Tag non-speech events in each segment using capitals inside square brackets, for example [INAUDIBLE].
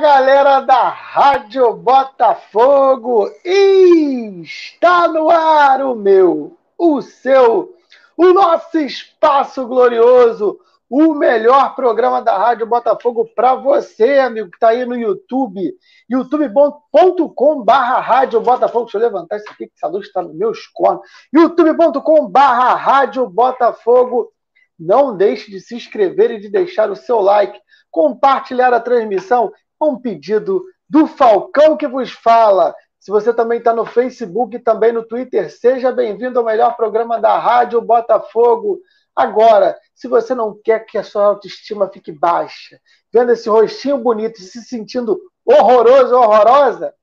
galera da Rádio Botafogo! Está no ar o meu, o seu, o nosso espaço glorioso, o melhor programa da Rádio Botafogo para você, amigo, que está aí no YouTube, youtube.com.br Rádio Botafogo. Deixa eu levantar isso aqui, que essa luz está no meu cornos. youtube.com.br Rádio Botafogo. Não deixe de se inscrever e de deixar o seu like compartilhar a transmissão. Um pedido do Falcão que vos fala. Se você também está no Facebook e também no Twitter, seja bem-vindo ao melhor programa da Rádio Botafogo. Agora, se você não quer que a sua autoestima fique baixa, vendo esse rostinho bonito e se sentindo horroroso, horrorosa,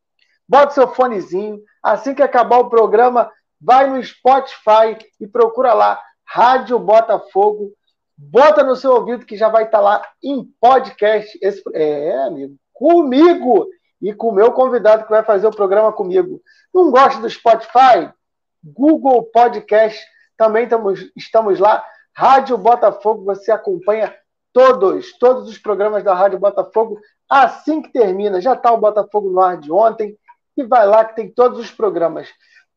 bota seu fonezinho. Assim que acabar o programa, vai no Spotify e procura lá Rádio Botafogo Bota no seu ouvido que já vai estar tá lá em podcast. Esse, é, amigo, comigo e com o meu convidado que vai fazer o programa comigo. Não gosta do Spotify? Google Podcast, também estamos, estamos lá. Rádio Botafogo, você acompanha todos, todos os programas da Rádio Botafogo assim que termina. Já está o Botafogo no ar de ontem e vai lá que tem todos os programas.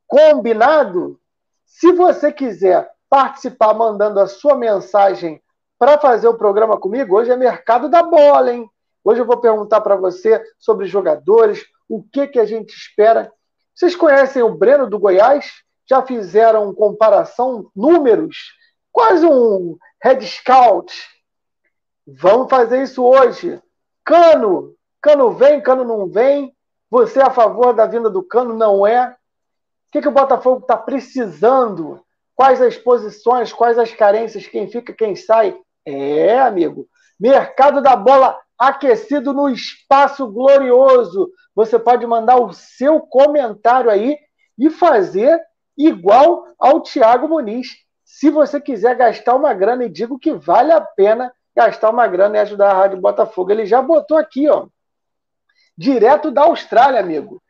Combinado? Se você quiser participar mandando a sua mensagem para fazer o programa comigo, hoje é mercado da bola, hein? Hoje eu vou perguntar para você sobre jogadores, o que, que a gente espera. Vocês conhecem o Breno do Goiás? Já fizeram comparação, números? Quase um head scout. Vamos fazer isso hoje. Cano. Cano vem, Cano não vem. Você é a favor da vinda do Cano? Não é? O que, que o Botafogo está precisando? Quais as posições, quais as carências, quem fica, quem sai. É, amigo. Mercado da bola aquecido no espaço glorioso. Você pode mandar o seu comentário aí e fazer igual ao Thiago Muniz. Se você quiser gastar uma grana, e digo que vale a pena gastar uma grana e ajudar a Rádio Botafogo. Ele já botou aqui, ó. Direto da Austrália, amigo.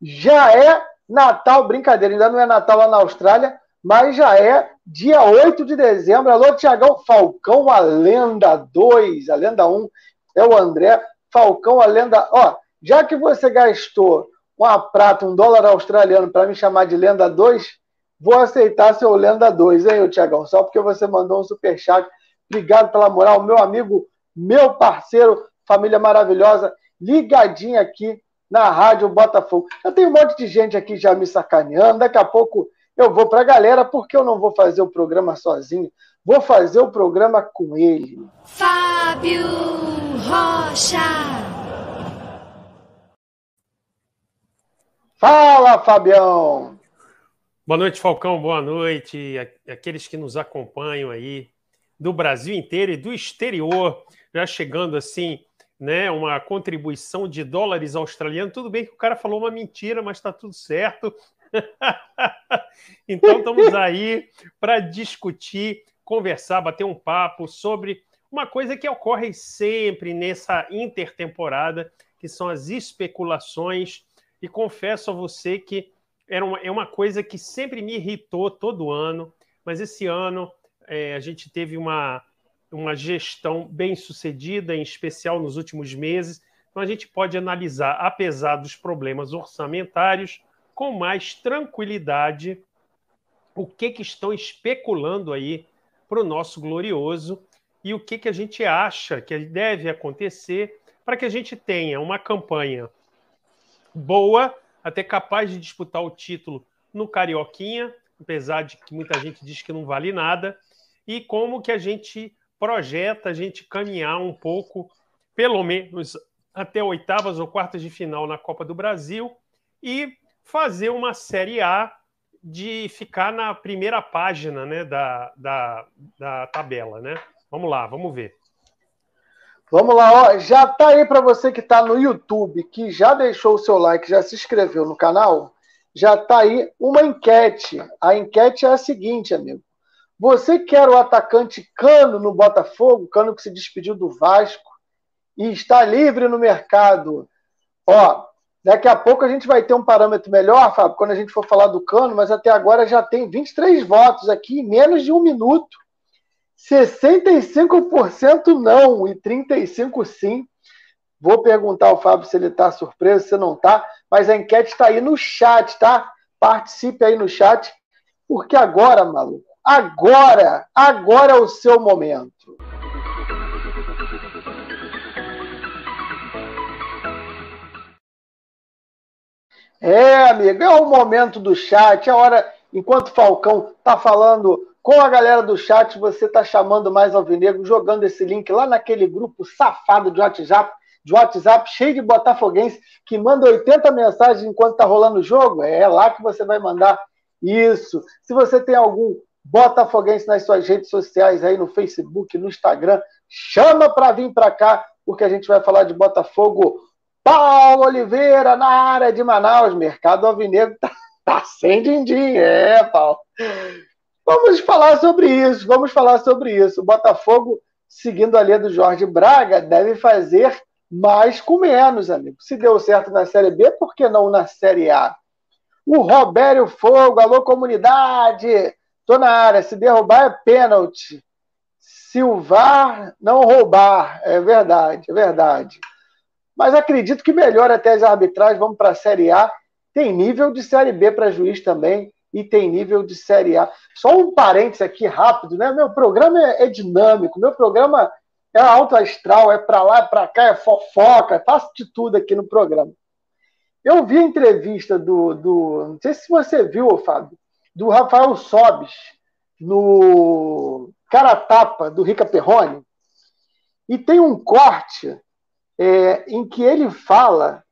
Já é Natal, brincadeira, ainda não é Natal lá na Austrália, mas já é dia 8 de dezembro. Alô, Tiagão Falcão, a lenda 2, a lenda 1 é o André. Falcão, a lenda. Ó, já que você gastou uma prata, um dólar australiano para me chamar de lenda 2, vou aceitar seu lenda 2, hein, Tiagão? Só porque você mandou um superchat. Obrigado pela moral, meu amigo, meu parceiro, família maravilhosa, ligadinha aqui na Rádio Botafogo. Eu tenho um monte de gente aqui já me sacaneando. Daqui a pouco eu vou para a galera porque eu não vou fazer o programa sozinho, vou fazer o programa com ele. Fábio Rocha. Fala, Fabião. Boa noite, Falcão. Boa noite. Aqueles que nos acompanham aí do Brasil inteiro e do exterior, já chegando assim, né, uma contribuição de dólares australianos. Tudo bem que o cara falou uma mentira, mas está tudo certo. [LAUGHS] então estamos aí para discutir, conversar, bater um papo sobre uma coisa que ocorre sempre nessa intertemporada, que são as especulações. E confesso a você que era uma, é uma coisa que sempre me irritou todo ano, mas esse ano é, a gente teve uma, uma gestão bem sucedida, em especial nos últimos meses. Então a gente pode analisar, apesar dos problemas orçamentários, com mais tranquilidade o que, que estão especulando aí para o nosso glorioso e o que, que a gente acha que deve acontecer para que a gente tenha uma campanha boa, até capaz de disputar o título no Carioquinha, apesar de que muita gente diz que não vale nada, e como que a gente projeta a gente caminhar um pouco, pelo menos até oitavas ou quartas de final na Copa do Brasil e fazer uma Série A de ficar na primeira página né, da, da, da tabela. Né? Vamos lá, vamos ver. Vamos lá, ó, já tá aí para você que está no YouTube, que já deixou o seu like, já se inscreveu no canal, já tá aí uma enquete. A enquete é a seguinte, amigo. Você quer o atacante Cano no Botafogo, Cano que se despediu do Vasco e está livre no mercado? Ó, Daqui a pouco a gente vai ter um parâmetro melhor, Fábio, quando a gente for falar do cano, mas até agora já tem 23 votos aqui em menos de um minuto. 65% não e 35% sim. Vou perguntar ao Fábio se ele está surpreso, se não está, mas a enquete está aí no chat, tá? Participe aí no chat, porque agora, maluco, agora, agora é o seu momento. É, amigo, é o momento do chat, é a hora, enquanto o Falcão tá falando com a galera do chat, você tá chamando mais Alvinegro, jogando esse link lá naquele grupo safado de WhatsApp, de WhatsApp cheio de botafoguense que manda 80 mensagens enquanto tá rolando o jogo. É lá que você vai mandar isso. Se você tem algum botafoguense nas suas redes sociais aí no Facebook, no Instagram, chama para vir para cá, porque a gente vai falar de Botafogo Paulo Oliveira na área de Manaus. Mercado Alvinegro tá, tá sem din-din. É, Paulo. Vamos falar sobre isso. Vamos falar sobre isso. O Botafogo, seguindo a linha do Jorge Braga, deve fazer mais com menos, amigo. Se deu certo na Série B, por que não na Série A? O Robério Fogo, alô comunidade. Tô na área. Se derrubar é pênalti. Silvar, não roubar. É verdade, é verdade. Mas acredito que melhora até as arbitragens. Vamos para a Série A. Tem nível de Série B para juiz também e tem nível de Série A. Só um parênteses aqui rápido, né? Meu programa é, é dinâmico, meu programa é alto astral, é para lá, é para cá, é fofoca, faço de tudo aqui no programa. Eu vi a entrevista do, do não sei se você viu, Fábio, do Rafael Sobes no Cara Tapa do Rica Perrone, e tem um corte é, em que ele fala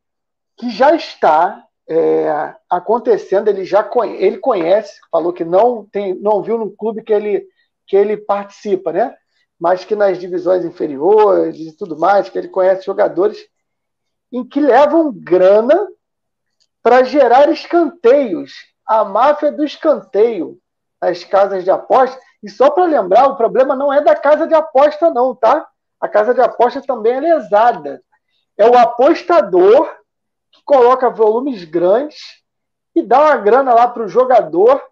que já está é, acontecendo, ele já conhece, ele conhece, falou que não tem, não viu no clube que ele que ele participa, né? Mas que nas divisões inferiores e tudo mais, que ele conhece jogadores em que levam grana para gerar escanteios, a máfia do escanteio nas casas de aposta. E só para lembrar, o problema não é da casa de aposta, não, tá? A casa de aposta também é lesada. É o apostador que coloca volumes grandes e dá uma grana lá para o jogador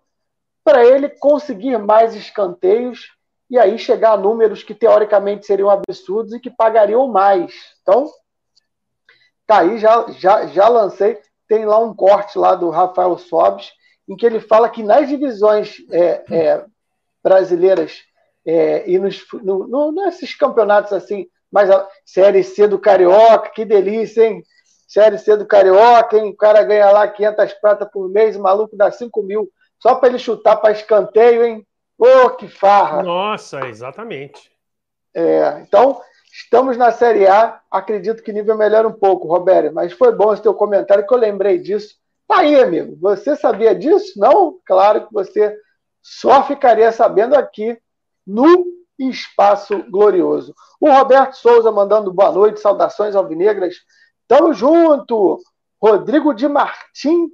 para ele conseguir mais escanteios e aí chegar a números que teoricamente seriam absurdos e que pagariam mais. Então, tá aí, já, já, já lancei. Tem lá um corte lá do Rafael Sobes, em que ele fala que nas divisões é, é, brasileiras é, e nos, no, no, nesses campeonatos assim, mas a Série C do Carioca, que delícia, hein? Série C do Carioca, hein? O cara ganha lá 500 pratas por mês, o maluco dá 5 mil só para ele chutar para escanteio, hein? Ô, oh, que farra! Nossa, exatamente. É, então, estamos na Série A. Acredito que o nível melhora um pouco, Roberto, mas foi bom esse teu comentário que eu lembrei disso. Tá aí, amigo. Você sabia disso? Não? Claro que você só ficaria sabendo aqui no espaço glorioso. O Roberto Souza mandando boa noite, saudações alvinegras. Tamo junto! Rodrigo de Martim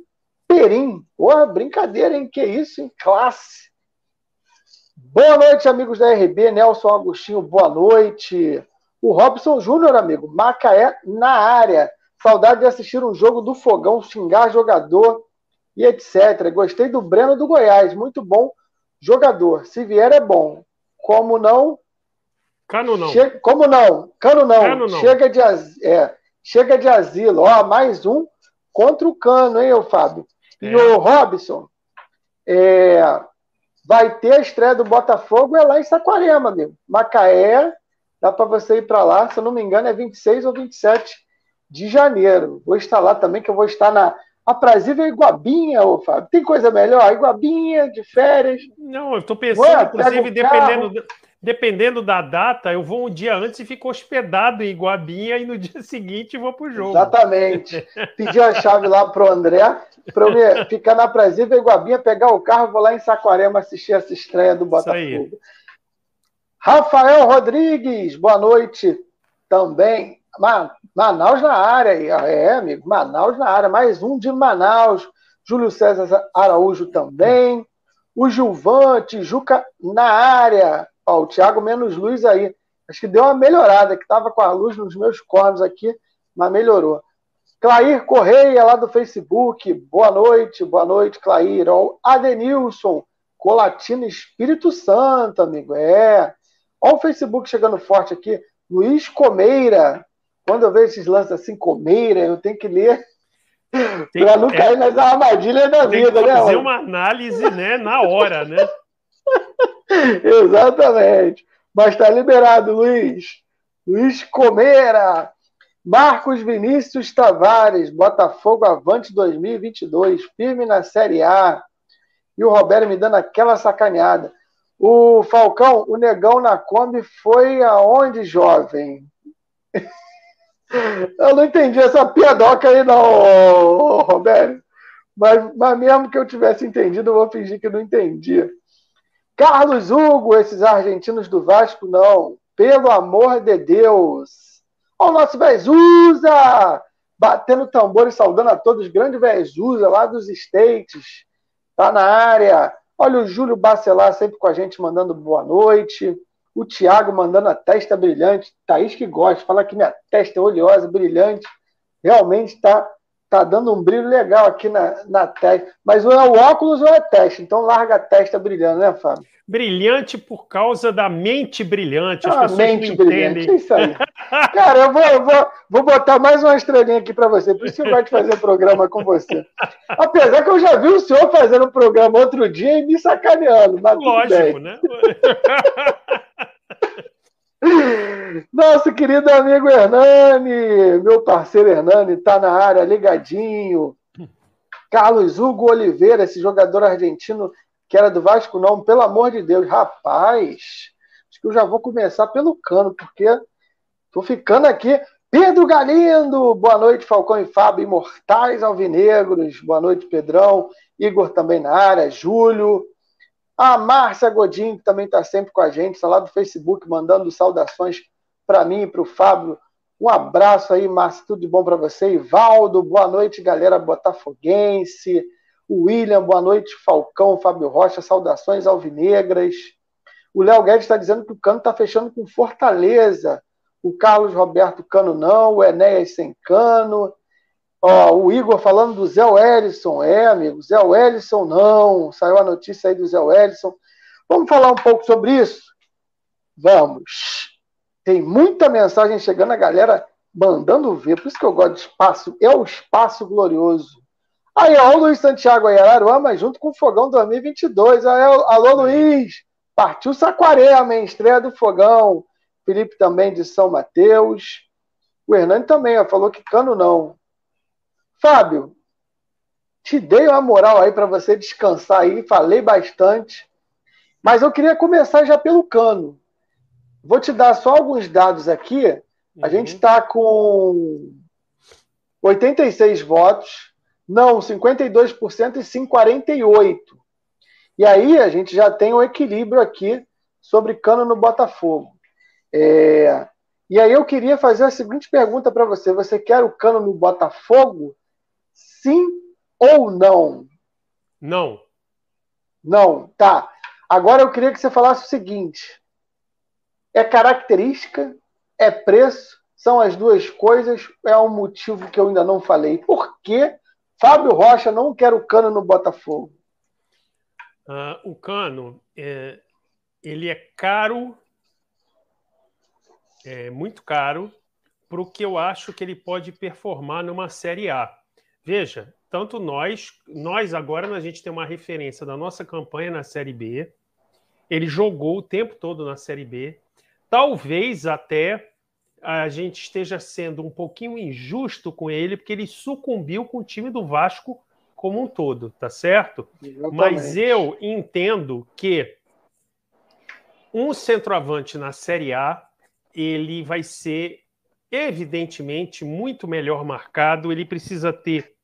Perim. Porra, brincadeira, hein? Que isso, hein? Classe. Boa noite, amigos da RB. Nelson Agostinho, boa noite. O Robson Júnior, amigo. Macaé na área. Saudade de assistir um jogo do Fogão, xingar jogador e etc. Gostei do Breno do Goiás. Muito bom jogador. Se vier, é bom. Como não? Cano não. Che... Como não? Cano não. Cano não. Chega, de, é, chega de asilo. Ó, mais um contra o Cano, hein, Fábio? É. E o Robson, é, vai ter a estreia do Botafogo é lá em Saquarema, amigo. Macaé, dá para você ir para lá, se eu não me engano, é 26 ou 27 de janeiro. Vou estar lá também, que eu vou estar na aprazível Iguabinha, ô Fábio. Tem coisa melhor? Iguabinha, de férias. Não, eu estou pensando, Ué, inclusive, dependendo, dependendo da data, eu vou um dia antes e fico hospedado em Iguabinha e no [LAUGHS] dia seguinte vou para o jogo. Exatamente. [LAUGHS] Pedi a chave lá para o André, para eu ficar na aprazível Iguabinha, pegar o carro, vou lá em Saquarema assistir essa estreia do Botafogo. Rafael Rodrigues, boa noite também. Manaus na área, é, amigo, Manaus na área, mais um de Manaus. Júlio César Araújo também. O Gilvante, Juca na área. Ó, o Thiago menos luz aí. Acho que deu uma melhorada, que estava com a luz nos meus cornos aqui, mas melhorou. Clair Correia, lá do Facebook. Boa noite, boa noite, Clair. Ó, Adenilson, Colatina Espírito Santo, amigo. É. Olha o Facebook chegando forte aqui. Luiz Comeira, quando eu vejo esses lances assim, comeira, eu tenho que ler [LAUGHS] para não é, cair nas armadilhas da vida, que né? Fazer uma análise, né, na hora, né? [LAUGHS] Exatamente. Mas está liberado, Luiz. Luiz Comeira. Marcos Vinícius Tavares, Botafogo Avante 2022, firme na Série A. E o Roberto me dando aquela sacaneada. O Falcão, o negão na Kombi foi aonde, jovem? [LAUGHS] Eu não entendi essa piadoca aí, não, Roberto. Mas, mas mesmo que eu tivesse entendido, eu vou fingir que não entendi. Carlos Hugo, esses argentinos do Vasco, não. Pelo amor de Deus. Olha o nosso Vezusa! Batendo tambor e saudando a todos. Grande Vezusa, lá dos States. Tá na área. Olha o Júlio Bacelar sempre com a gente, mandando boa noite. O Thiago mandando a testa brilhante. Thaís que gosta, fala que minha testa é oleosa, brilhante. Realmente está tá dando um brilho legal aqui na, na testa. Mas ou é o óculos ou é testa. Então larga a testa brilhando, né, Fábio? Brilhante por causa da mente brilhante. As ah, pessoas mente brilhante, é isso aí. [LAUGHS] Cara, eu vou, eu vou, vou botar mais uma estrelinha aqui para você. Por isso que eu gosto de fazer programa com você. Apesar que eu já vi o senhor fazendo um programa outro dia e me sacaneando. Lógico, né? [LAUGHS] Nosso querido amigo Hernani, meu parceiro Hernani, está na área, ligadinho. Carlos Hugo Oliveira, esse jogador argentino que era do Vasco, não, pelo amor de Deus, rapaz, acho que eu já vou começar pelo cano, porque tô ficando aqui. Pedro Galindo, boa noite, Falcão e Fábio, imortais alvinegros, boa noite, Pedrão, Igor também na área, Júlio, a Márcia Godinho, que também está sempre com a gente, está lá do Facebook, mandando saudações para mim e para o Fábio. Um abraço aí, Márcia, tudo de bom para você. Ivaldo, boa noite, galera botafoguense. William, boa noite, Falcão, Fábio Rocha, saudações alvinegras. O Léo Guedes está dizendo que o Cano está fechando com Fortaleza. O Carlos Roberto Cano não, o Enéas sem Cano. Ó, o Igor falando do Zé Wellison. É, amigo, Zé Wellison não. Saiu a notícia aí do Zé Wellison. Vamos falar um pouco sobre isso? Vamos. Tem muita mensagem chegando, a galera mandando ver. Por isso que eu gosto de espaço. É o espaço glorioso. Aí, ó, o Luiz Santiago aí, Araruama, junto com o Fogão 2022. Aí, alô, Luiz. Partiu Saquarema, hein? Estreia do Fogão. Felipe também de São Mateus. O Hernani também ó, falou que cano não. Fábio, te dei uma moral aí para você descansar aí, falei bastante, mas eu queria começar já pelo cano. Vou te dar só alguns dados aqui. A uhum. gente está com 86 votos, não, 52% e sim 48%. E aí a gente já tem o um equilíbrio aqui sobre cano no Botafogo. É... E aí eu queria fazer a seguinte pergunta para você: você quer o cano no Botafogo? Sim ou não? Não. Não, tá. Agora eu queria que você falasse o seguinte: é característica, é preço, são as duas coisas, é um motivo que eu ainda não falei. Por que Fábio Rocha não quer o cano no Botafogo? Uh, o cano, é, ele é caro, é muito caro, para o que eu acho que ele pode performar numa Série A. Veja, tanto nós, nós agora a gente tem uma referência da nossa campanha na Série B. Ele jogou o tempo todo na Série B. Talvez até a gente esteja sendo um pouquinho injusto com ele, porque ele sucumbiu com o time do Vasco como um todo, tá certo? Exatamente. Mas eu entendo que um centroavante na Série A ele vai ser evidentemente muito melhor marcado, ele precisa ter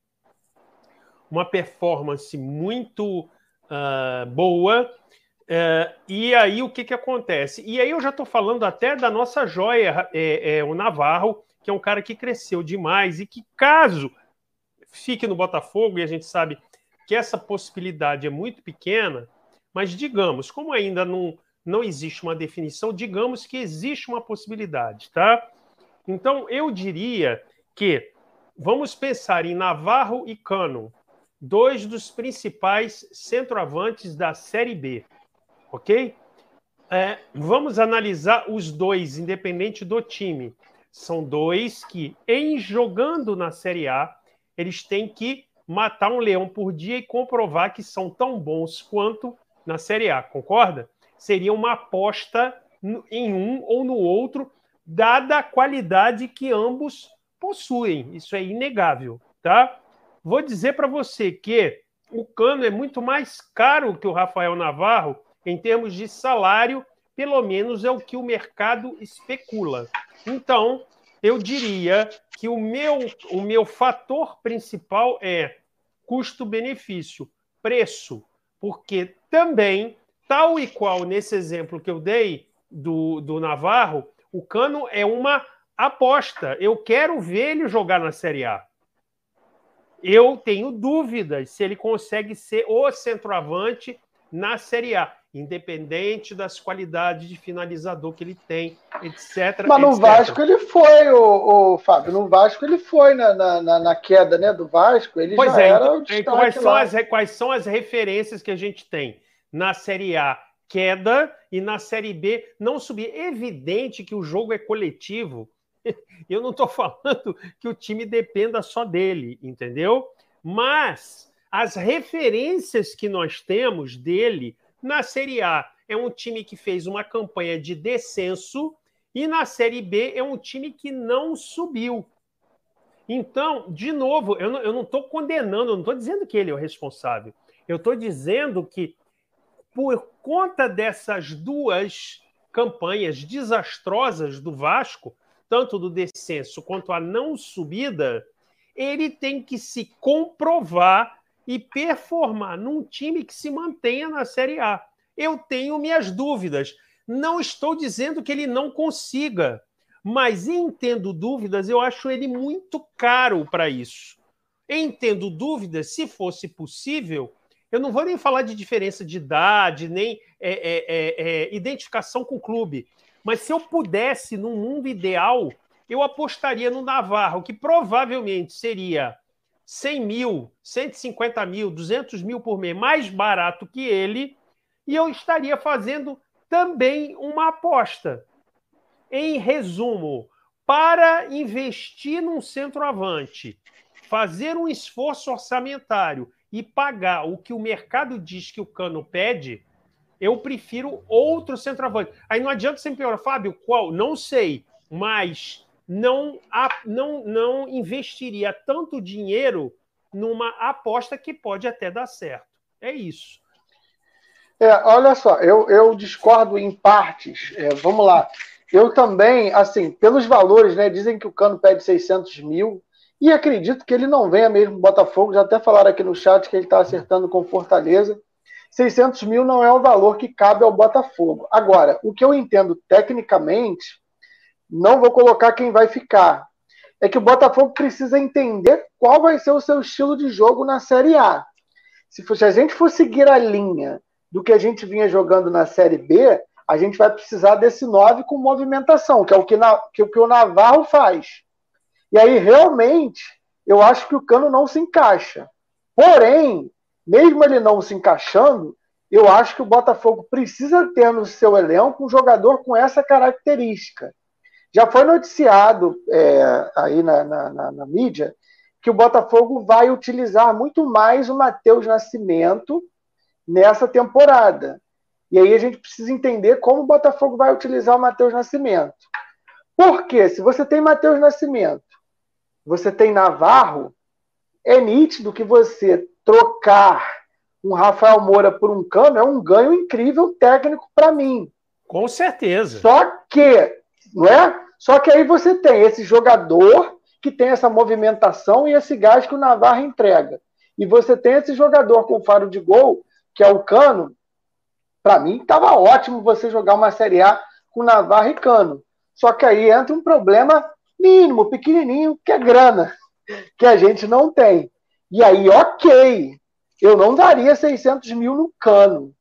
uma performance muito uh, boa. Uh, e aí o que, que acontece? E aí eu já estou falando até da nossa joia, é, é, o Navarro, que é um cara que cresceu demais e que, caso fique no Botafogo, e a gente sabe que essa possibilidade é muito pequena, mas digamos, como ainda não, não existe uma definição, digamos que existe uma possibilidade, tá? Então eu diria que vamos pensar em Navarro e Cano dois dos principais centroavantes da Série B, ok? É, vamos analisar os dois, independente do time. São dois que, em jogando na Série A, eles têm que matar um leão por dia e comprovar que são tão bons quanto na Série A, concorda? Seria uma aposta em um ou no outro, dada a qualidade que ambos possuem. Isso é inegável, tá? Vou dizer para você que o Cano é muito mais caro que o Rafael Navarro em termos de salário, pelo menos é o que o mercado especula. Então, eu diria que o meu, o meu fator principal é custo-benefício, preço, porque também, tal e qual nesse exemplo que eu dei do, do Navarro, o Cano é uma aposta. Eu quero ver ele jogar na Série A. Eu tenho dúvidas se ele consegue ser o centroavante na Série A independente das qualidades de finalizador que ele tem, etc. Mas no etc. Vasco ele foi, o, o, Fábio, no Vasco ele foi na, na, na, queda né, do Vasco, ele pois já é, era o então, quais, são as, quais são as referências que a gente tem? Na Série A, queda, e na Série B, não subir. É evidente que o jogo é coletivo. [LAUGHS] Eu não estou falando que o time dependa só dele, entendeu? Mas as referências que nós temos dele na Série A, é um time que fez uma campanha de descenso e na Série B é um time que não subiu. Então, de novo, eu não estou condenando, eu não estou dizendo que ele é o responsável. Eu estou dizendo que, por conta dessas duas campanhas desastrosas do Vasco, tanto do descenso quanto a não subida, ele tem que se comprovar e performar num time que se mantenha na Série A. Eu tenho minhas dúvidas. Não estou dizendo que ele não consiga, mas entendo dúvidas, eu acho ele muito caro para isso. Entendo dúvidas, se fosse possível, eu não vou nem falar de diferença de idade, nem é, é, é, é identificação com o clube, mas se eu pudesse, num mundo ideal, eu apostaria no Navarro, que provavelmente seria 100 mil, 150 mil, 200 mil por mês mais barato que ele, e eu estaria fazendo também uma aposta. Em resumo, para investir num centroavante, fazer um esforço orçamentário e pagar o que o mercado diz que o Cano pede, eu prefiro outro centroavante. Aí não adianta sempre perguntar, Fábio, qual? Não sei, mas não, não, não investiria tanto dinheiro numa aposta que pode até dar certo. É isso. É, olha só, eu, eu discordo em partes. É, vamos lá. Eu também, assim, pelos valores, né? Dizem que o Cano pede 600 mil. E acredito que ele não venha mesmo Botafogo. Já até falaram aqui no chat que ele está acertando com Fortaleza. 600 mil não é o valor que cabe ao Botafogo. Agora, o que eu entendo tecnicamente não vou colocar quem vai ficar. É que o Botafogo precisa entender qual vai ser o seu estilo de jogo na Série A. Se, se a gente for seguir a linha do que a gente vinha jogando na Série B, a gente vai precisar desse 9 com movimentação, que é o que, na, que, que o Navarro faz. E aí, realmente, eu acho que o Cano não se encaixa. Porém, mesmo ele não se encaixando, eu acho que o Botafogo precisa ter no seu elenco um jogador com essa característica. Já foi noticiado é, aí na, na, na, na, mídia que o Botafogo vai utilizar muito mais o Matheus Nascimento nessa temporada. E aí a gente precisa entender como o Botafogo vai utilizar o Matheus Nascimento. Porque se você tem Matheus Nascimento, você tem Navarro, é nítido que você trocar um Rafael Moura por um Cano é um ganho incrível técnico para mim. Com certeza. Só que não é? Só que aí você tem esse jogador que tem essa movimentação e esse gás que o Navarro entrega. E você tem esse jogador com faro de gol, que é o Cano. Para mim, estava ótimo você jogar uma Série A com Navarro e Cano. Só que aí entra um problema mínimo, pequenininho, que é grana, [LAUGHS] que a gente não tem. E aí, ok, eu não daria 600 mil no Cano.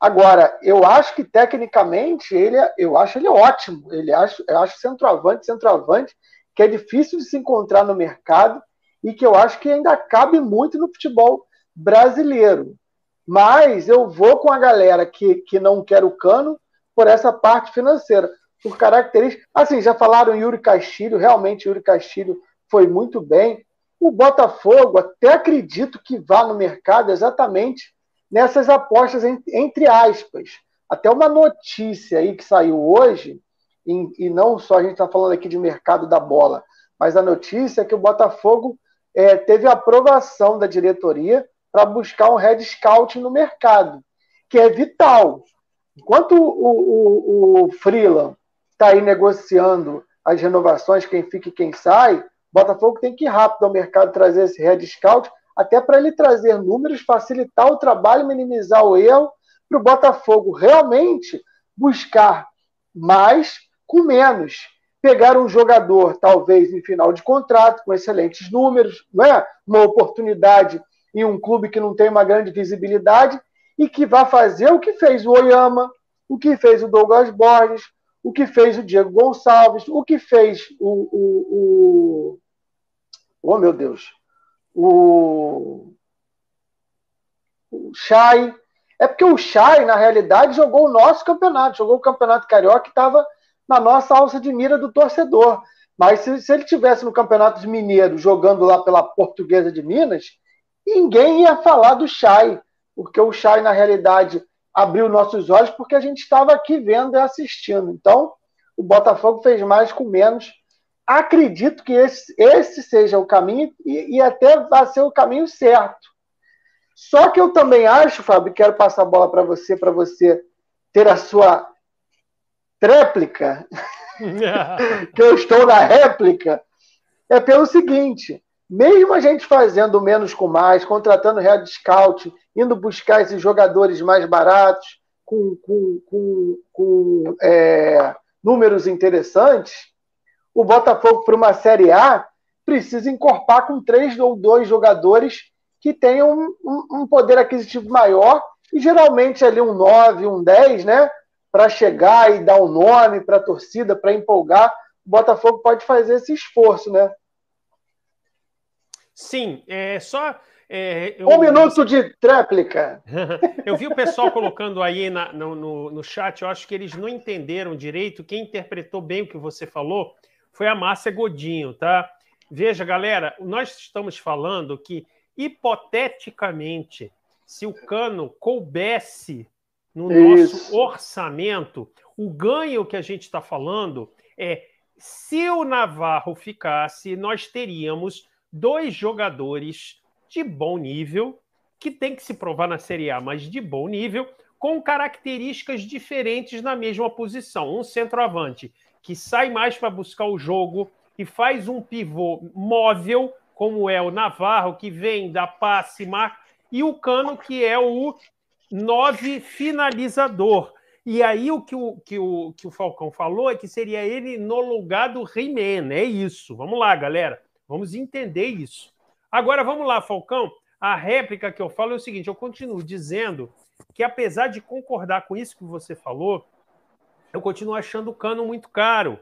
Agora, eu acho que tecnicamente ele, é, eu acho ele ótimo. Ele acho, eu acho centroavante, centroavante, que é difícil de se encontrar no mercado e que eu acho que ainda cabe muito no futebol brasileiro. Mas eu vou com a galera que, que não quer o cano por essa parte financeira. por características. Assim, já falaram Yuri Castilho, realmente Yuri Castilho foi muito bem. O Botafogo, até acredito que vá no mercado exatamente nessas apostas, entre aspas. Até uma notícia aí que saiu hoje, e, não só a gente está falando aqui de mercado da bola, mas a notícia é que o Botafogo é, teve aprovação da diretoria para buscar um head scout no mercado, que é vital. Enquanto o, o, o Freeland está aí negociando as renovações, quem fica e quem sai, o Botafogo tem que ir rápido ao mercado trazer esse head scout, até para ele trazer números, facilitar o trabalho, minimizar o erro, para o Botafogo realmente buscar mais com menos. Pegar um jogador, talvez em final de contrato, com excelentes números, não é? uma oportunidade em um clube que não tem uma grande visibilidade e que vai fazer o que fez o Oyama, o que fez o Douglas Borges, o que fez o Diego Gonçalves, o que fez o. o, o oh, meu Deus! O. O Chay. É porque o Chay, na realidade, jogou o nosso campeonato, jogou o campeonato carioca que estava na nossa alça de mira do torcedor. Mas se, se ele tivesse no Campeonato Mineiro jogando lá pela Portuguesa de Minas, ninguém ia falar do Chay, porque o Chay, na realidade, abriu nossos olhos porque a gente estava aqui vendo e assistindo. Então, o Botafogo fez mais com menos. Acredito que esse, esse seja o caminho e, e até vai ser o caminho certo. Só que eu também acho, Fábio, quero passar a bola para você, para você ter a sua tréplica, [LAUGHS] que eu estou na réplica, é pelo seguinte: mesmo a gente fazendo menos com mais, contratando Red Scout, indo buscar esses jogadores mais baratos, com, com, com, com é, números interessantes, o Botafogo para uma Série A precisa encorpar com três ou dois jogadores que tenham um, um, um poder aquisitivo maior e geralmente ali um 9, um 10, né? Para chegar e dar um nome para a torcida, para empolgar, o Botafogo pode fazer esse esforço, né? Sim, é só. É, eu... Um minuto de tréplica. [LAUGHS] eu vi o pessoal colocando aí na, no, no, no, chat, eu acho que eles não entenderam direito. Quem interpretou bem o que você falou foi a Márcia Godinho, tá? Veja, galera, nós estamos falando que, hipoteticamente, se o cano coubesse no Isso. nosso orçamento, o ganho que a gente está falando é se o Navarro ficasse, nós teríamos dois jogadores de bom nível, que tem que se provar na Série A, mas de bom nível, com características diferentes na mesma posição. Um centroavante que sai mais para buscar o jogo e faz um pivô móvel, como é o Navarro, que vem da passe, marca, e o Cano, que é o nove finalizador. E aí o que o, que o, que o Falcão falou é que seria ele no lugar do He-Man. É isso. Vamos lá, galera. Vamos entender isso. Agora vamos lá, Falcão. A réplica que eu falo é o seguinte: eu continuo dizendo que, apesar de concordar com isso que você falou, eu continuo achando o cano muito caro.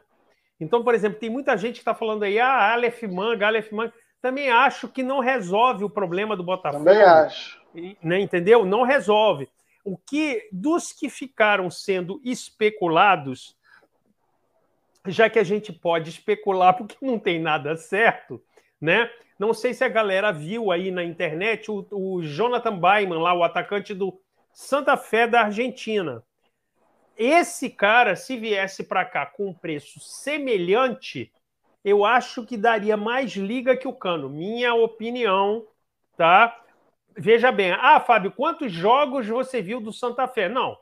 Então, por exemplo, tem muita gente que está falando aí, ah, Aleph Manga, Aleph Manga. Também acho que não resolve o problema do Botafogo. Também acho. Né, entendeu? Não resolve. O que dos que ficaram sendo especulados, já que a gente pode especular porque não tem nada certo, né? Não sei se a galera viu aí na internet o, o Jonathan Baiman, lá, o atacante do Santa Fé da Argentina. Esse cara, se viesse para cá com um preço semelhante, eu acho que daria mais liga que o Cano. Minha opinião, tá? Veja bem. Ah, Fábio, quantos jogos você viu do Santa Fé? Não,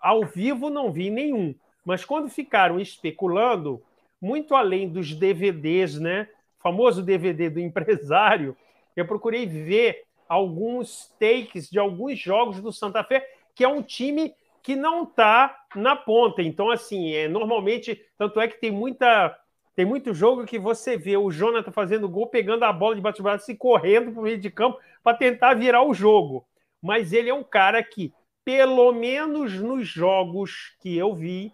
ao vivo não vi nenhum. Mas quando ficaram especulando, muito além dos DVDs, né? O famoso DVD do [LAUGHS] empresário, eu procurei ver alguns takes de alguns jogos do Santa Fé, que é um time que não está na ponta. Então, assim, é normalmente, tanto é que tem muita tem muito jogo que você vê o Jonathan fazendo gol, pegando a bola de bate-braço e correndo para o meio de campo para tentar virar o jogo. Mas ele é um cara que, pelo menos nos jogos que eu vi,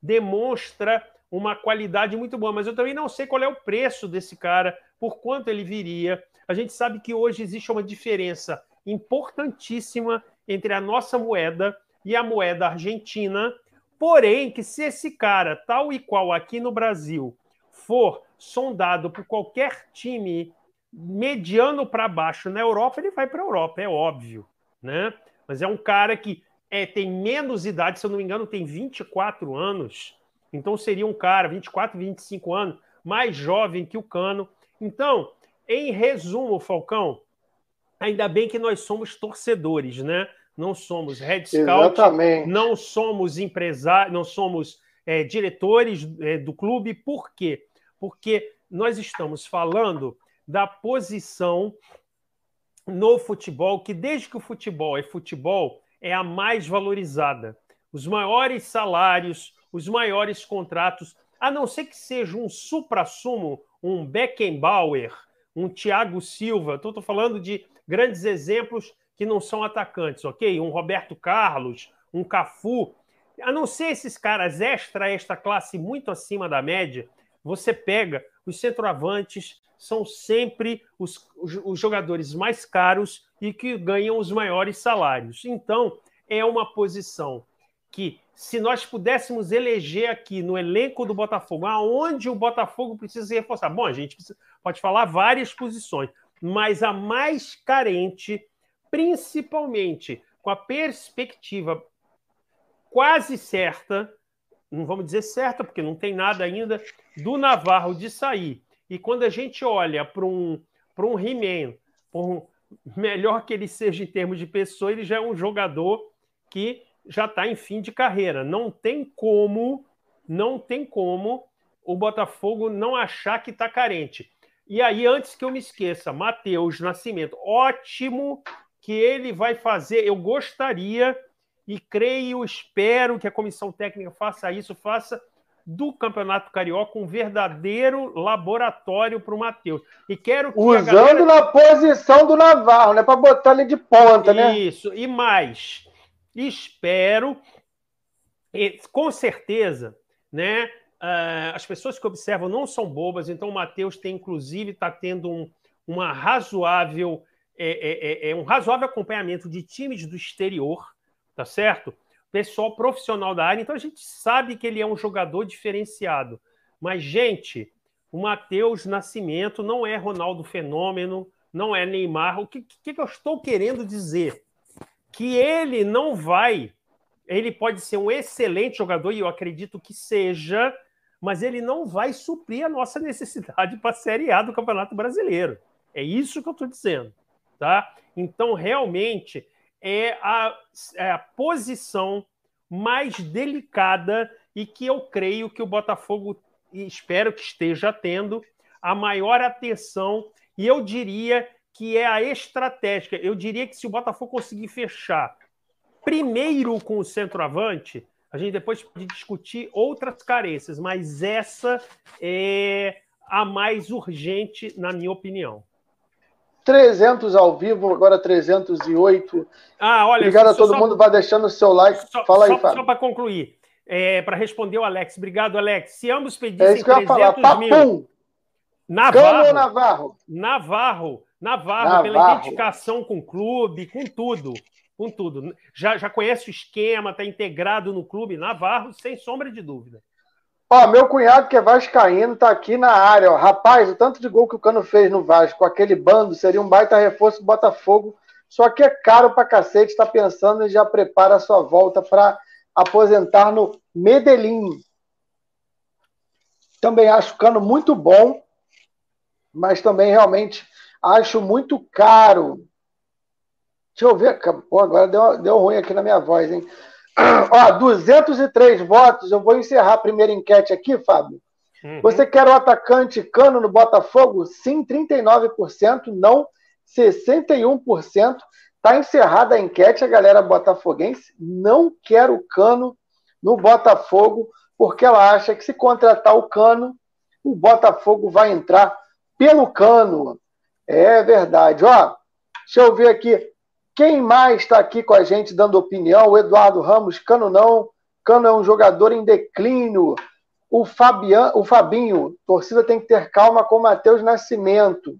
demonstra uma qualidade muito boa, mas eu também não sei qual é o preço desse cara, por quanto ele viria. A gente sabe que hoje existe uma diferença importantíssima entre a nossa moeda e a moeda argentina, Porém, que se esse cara, tal e qual aqui no Brasil, for sondado por qualquer time mediano para baixo na Europa, ele vai para a Europa, é óbvio, né? Mas é um cara que é, tem menos idade, se eu não me engano, tem 24 anos. Então seria um cara, 24, 25 anos, mais jovem que o Cano. Então, em resumo, Falcão, ainda bem que nós somos torcedores, né? Não somos Red Scout, Exatamente. não somos empresários, não somos é, diretores é, do clube. Por quê? Porque nós estamos falando da posição no futebol, que desde que o futebol é futebol, é a mais valorizada. Os maiores salários, os maiores contratos, a não ser que seja um supra-sumo, um Beckenbauer, um Thiago Silva, estou falando de grandes exemplos que não são atacantes, ok? Um Roberto Carlos, um Cafu. A não ser esses caras extra, esta classe muito acima da média, você pega os centroavantes, são sempre os, os, jogadores mais caros e que ganham os maiores salários. Então, é uma posição que, se nós pudéssemos eleger aqui no elenco do Botafogo, aonde o Botafogo precisa se reforçar? Bom, a gente pode falar várias posições, mas a mais carente, principalmente com a perspectiva quase certa, não vamos dizer certa, porque não tem nada ainda, do Navarro de sair e quando a gente olha para um, um He-Man, um, melhor que ele seja em termos de pessoa, ele já é um jogador que já está em fim de carreira. Não tem como, não tem como o Botafogo não achar que está carente. E aí, antes que eu me esqueça, Matheus Nascimento, ótimo que ele vai fazer. Eu gostaria e creio, espero que a comissão técnica faça isso, faça do Campeonato Carioca, um verdadeiro laboratório para o Matheus. E quero que Usando galera... na posição do Navarro, né? Para botar ele de ponta, né? Isso, e mais. Espero, e, com certeza, né? Uh, as pessoas que observam não são bobas, então o Matheus tem, inclusive, está tendo um, uma razoável, é, é, é, é um razoável acompanhamento de times do exterior, tá certo? pessoal profissional da área, então a gente sabe que ele é um jogador diferenciado. Mas, gente, o Matheus Nascimento não é Ronaldo Fenômeno, não é Neymar. O que, que, que eu estou querendo dizer? Que ele não vai. Ele pode ser um excelente jogador, e eu acredito que seja, mas ele não vai suprir a nossa [LAUGHS] necessidade para a Série A do Campeonato Brasileiro. É isso que eu estou dizendo. Tá? Então, realmente, é a, é a posição mais delicada e que eu creio que o Botafogo, espero que esteja tendo, a maior atenção. E eu diria que é a estratégia. Eu diria que se o Botafogo conseguir fechar primeiro com o centroavante, a gente depois pode discutir outras carências, mas essa é a mais urgente, na minha opinião. 300 ao vivo, agora 308. Ah, olha. Obrigado a todo só, mundo, vai deixando o seu like. Só, Fala aí, só, Fábio. Só para concluir, é, para responder o Alex. Obrigado, Alex. Se ambos pedissem é isso que eu ia falar. Papum. Navarro, Navarro? Navarro. Navarro, Navarro, pela identificação com o clube, com tudo. Com tudo. Já, já conhece o esquema, está integrado no clube. Navarro, sem sombra de dúvida. Ó, meu cunhado que é vascaíno tá aqui na área, ó. Rapaz, o tanto de gol que o Cano fez no Vasco, aquele bando, seria um baita reforço do Botafogo. Só que é caro pra cacete, tá pensando e já prepara a sua volta para aposentar no Medellín. Também acho o Cano muito bom, mas também realmente acho muito caro. Deixa eu ver. Pô, agora deu, deu ruim aqui na minha voz, hein? [CLEARS THROAT] Ó, 203 votos. Eu vou encerrar a primeira enquete aqui, Fábio. Uhum. Você quer o atacante Cano no Botafogo? Sim, 39%. Não, 61%. Está encerrada a enquete, a galera botafoguense não quer o Cano no Botafogo, porque ela acha que se contratar o Cano, o Botafogo vai entrar pelo Cano. É verdade. Ó, deixa eu ver aqui. Quem mais está aqui com a gente dando opinião? O Eduardo Ramos, Cano não. Cano é um jogador em declínio. O, Fabian, o Fabinho, torcida tem que ter calma com o Matheus Nascimento.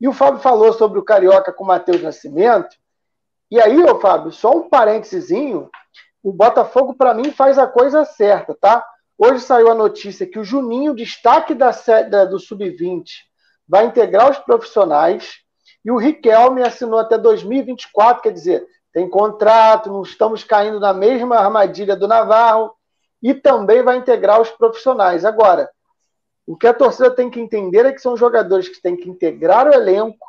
E o Fábio falou sobre o Carioca com o Matheus Nascimento. E aí, ô Fábio, só um parênteses. o Botafogo, para mim, faz a coisa certa, tá? Hoje saiu a notícia que o Juninho, destaque da, da do Sub-20, vai integrar os profissionais e o Riquelme assinou até 2024, quer dizer, tem contrato, não estamos caindo na mesma armadilha do Navarro e também vai integrar os profissionais. Agora, o que a torcida tem que entender é que são jogadores que têm que integrar o elenco.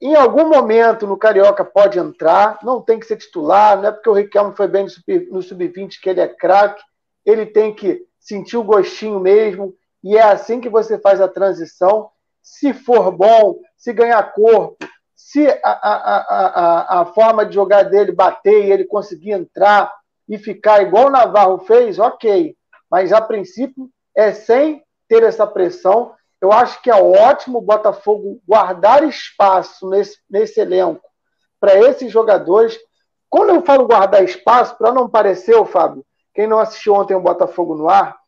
Em algum momento no Carioca pode entrar, não tem que ser titular, não é porque o Riquelme foi bem no Sub-20 que ele é craque, ele tem que sentir o gostinho mesmo, e é assim que você faz a transição. Se for bom, se ganhar corpo, se a, a, a, a, forma de jogar dele bater e ele conseguir entrar e ficar igual o Navarro fez, ok. Mas a princípio é sem ter essa pressão. Eu acho que é ótimo o Botafogo guardar espaço nesse, nesse elenco para esses jogadores. Quando eu falo guardar espaço, para não parecer, Fábio, quem não assistiu ontem o Botafogo no ar,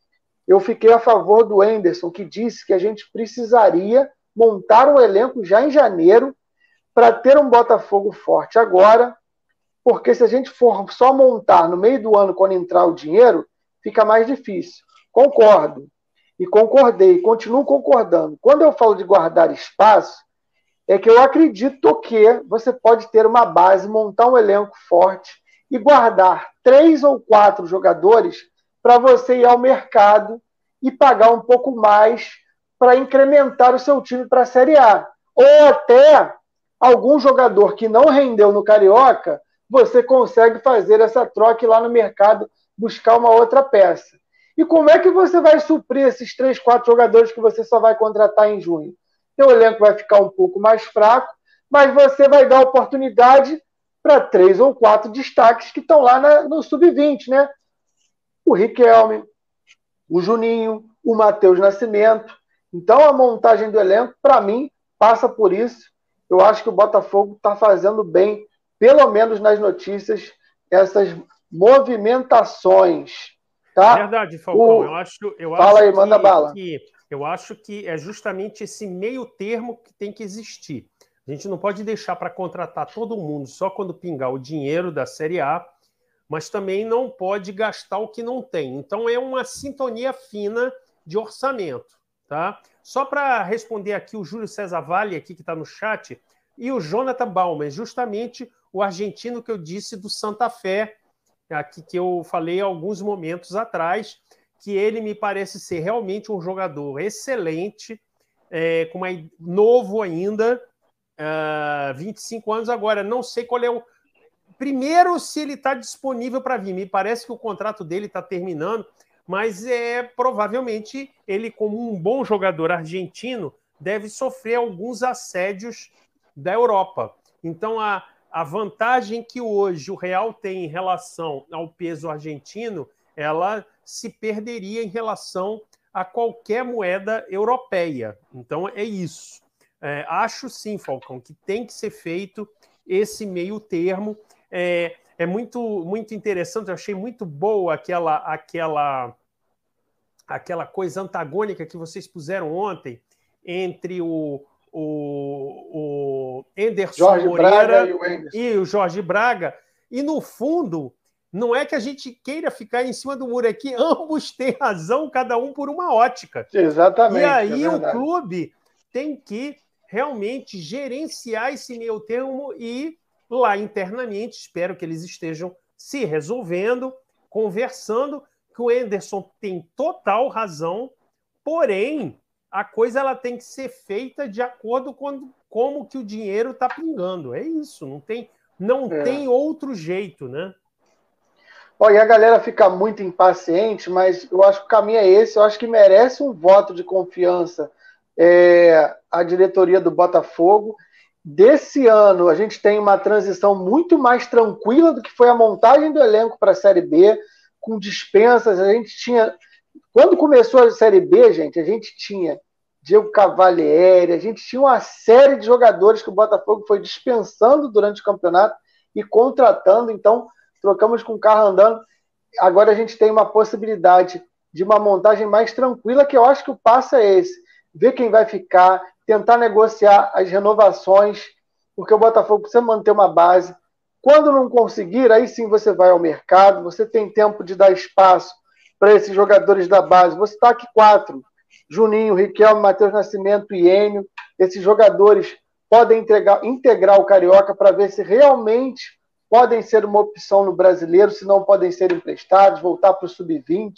eu fiquei a favor do Enderson, que disse que a gente precisaria montar um elenco já em janeiro para ter um Botafogo forte agora, porque se a gente for só montar no meio do ano quando entrar o dinheiro, fica mais difícil. Concordo. E concordei, continuo concordando. Quando eu falo de guardar espaço, é que eu acredito que você pode ter uma base, montar um elenco forte e guardar três ou quatro jogadores para você ir ao mercado e pagar um pouco mais para incrementar o seu time para a Série A. Ou até algum jogador que não rendeu no Carioca, você consegue fazer essa troca lá no mercado, buscar uma outra peça. E como é que você vai suprir esses três, quatro jogadores que você só vai contratar em junho? Seu elenco vai ficar um pouco mais fraco, mas você vai dar oportunidade para três ou quatro destaques que estão lá na, no sub-20, né? O Riquelme, o Juninho, o Matheus Nascimento. Então a montagem do elenco, para mim, passa por isso. Eu acho que o Botafogo está fazendo bem, pelo menos nas notícias, essas movimentações. Tá? Verdade, Falcão. O... Eu acho, eu Fala acho aí, manda bala. Que, eu acho que é justamente esse meio termo que tem que existir. A gente não pode deixar para contratar todo mundo só quando pingar o dinheiro da Série A, mas também não pode gastar o que não tem. Então é uma sintonia fina de orçamento, tá? Só para responder aqui o Júlio César Vale aqui que está no chat e o Jonathan Bauman, justamente o argentino que eu disse do Santa Fé, aqui que eu falei alguns momentos atrás, que ele me parece ser realmente um jogador excelente, é, com uma, novo ainda, uh, ah, 25 anos agora. Não sei qual é o. Primeiro, se ele está disponível para vir. Me parece que o contrato dele está terminando, mas é provavelmente ele, como um bom jogador argentino, deve sofrer alguns assédios da Europa. Então, a, a vantagem que hoje o real tem em relação ao peso argentino, ela se perderia em relação a qualquer moeda europeia. Então é isso. É, acho sim, Falcão, que tem que ser feito esse meio termo. É, é muito muito interessante. Eu achei muito boa aquela aquela aquela coisa antagônica que vocês puseram ontem entre o, o, o Anderson Jorge Moreira e, e o Jorge Braga. E no fundo, não é que a gente queira ficar em cima do muro, é que ambos têm razão, cada um por uma ótica. Exatamente. E aí é o clube tem que realmente gerenciar esse meio termo e lá internamente, espero que eles estejam se resolvendo, conversando, que o Anderson tem total razão, porém a coisa ela tem que ser feita de acordo com como que o dinheiro está pingando. É isso, não tem, não é. tem outro jeito, né? Olha, a galera fica muito impaciente, mas eu acho que o caminho é esse. Eu acho que merece um voto de confiança é, a diretoria do Botafogo. Desse ano, a gente tem uma transição muito mais tranquila do que foi a montagem do elenco para a Série B, com dispensas. A gente tinha quando começou a Série B, gente, a gente tinha Diego Cavalieri, a gente tinha uma série de jogadores que o Botafogo foi dispensando durante o campeonato e contratando, então trocamos com o carro andando. Agora a gente tem uma possibilidade de uma montagem mais tranquila, que eu acho que o passo é esse: ver quem vai ficar, tentar negociar as renovações, porque o Botafogo precisa manter uma base. Quando não conseguir, aí sim você vai ao mercado, você tem tempo de dar espaço para esses jogadores da base. Você está aqui quatro: Juninho, Riquelme, Matheus Nascimento e Enio. Esses jogadores podem entregar, integrar o Carioca para ver se realmente podem ser uma opção no brasileiro, se não podem ser emprestados, voltar para o sub-20.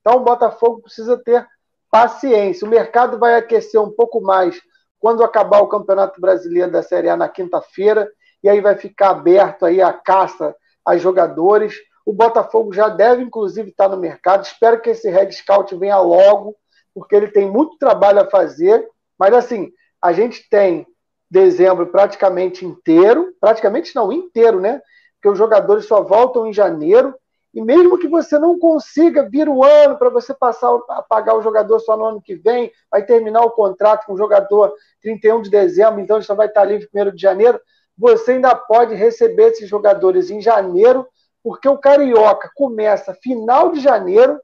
Então o Botafogo precisa ter paciência. O mercado vai aquecer um pouco mais quando acabar o Campeonato Brasileiro da Série A na quinta-feira, e aí vai ficar aberto aí a caça a jogadores. O Botafogo já deve, inclusive, estar no mercado. Espero que esse Red Scout venha logo, porque ele tem muito trabalho a fazer. Mas, assim, a gente tem dezembro praticamente inteiro, praticamente não, inteiro, né? Porque os jogadores só voltam em janeiro. E mesmo que você não consiga vir o ano para você passar a pagar o jogador só no ano que vem, vai terminar o contrato com o jogador 31 de dezembro, então ele só vai estar livre 1 de janeiro, você ainda pode receber esses jogadores em janeiro, porque o Carioca começa final de janeiro,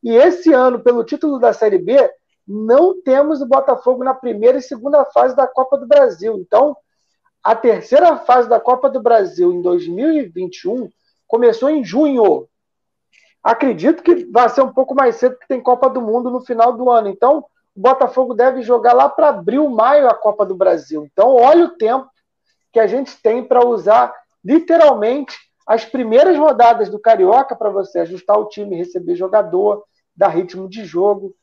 e esse ano, pelo título da Série B, não temos o Botafogo na primeira e segunda fase da Copa do Brasil. Então, a terceira fase da Copa do Brasil em 2021 começou em junho. Acredito que vai ser um pouco mais cedo, porque tem Copa do Mundo no final do ano. Então, o Botafogo deve jogar lá para abril, maio a Copa do Brasil. Então, olha o tempo que a gente tem para usar literalmente as primeiras rodadas do Carioca para você ajustar o time, receber jogador, dar ritmo de jogo.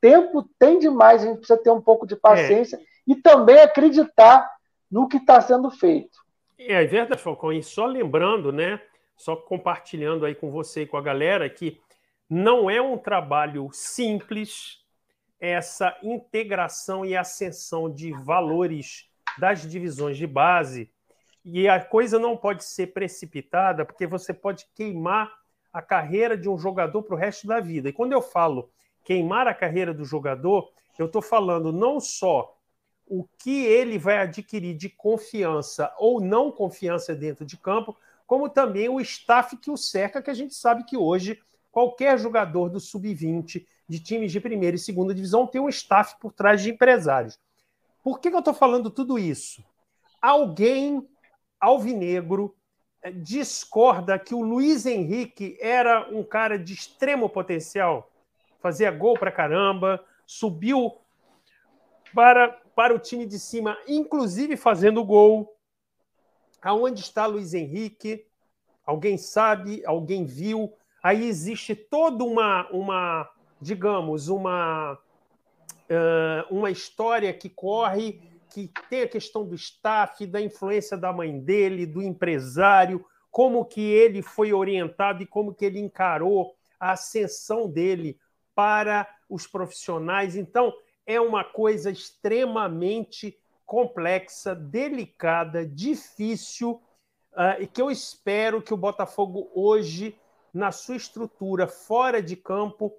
Tempo tem demais, a gente precisa ter um pouco de paciência é. e também acreditar no que está sendo feito. É, é verdade, Falcão. E só lembrando, né? Só compartilhando aí com você e com a galera que não é um trabalho simples essa integração e ascensão de valores das divisões de base. E a coisa não pode ser precipitada, porque você pode queimar a carreira de um jogador para o resto da vida. E quando eu falo queimar a carreira do jogador, eu estou falando não só o que ele vai adquirir de confiança ou não confiança dentro de campo, como também o staff que o cerca, que a gente sabe que hoje qualquer jogador do sub-20 de times de primeira e segunda divisão tem um staff por trás de empresários. Por que, que eu estou falando tudo isso? Alguém alvinegro eh, discorda que o Luiz Henrique era um cara de extremo potencial, fazia gol para caramba, subiu para, para o time de cima, inclusive fazendo gol. Aonde está Luiz Henrique? Alguém sabe? Alguém viu? Aí existe toda uma, uma digamos, uma uh, uma história que corre, que tem a questão do staff, da influência da mãe dele, do empresário, como que ele foi orientado e como que ele encarou a ascensão dele para os profissionais. Então, é uma coisa extremamente complexa, delicada, difícil, uh, e que eu espero que o Botafogo hoje, na sua estrutura fora de campo,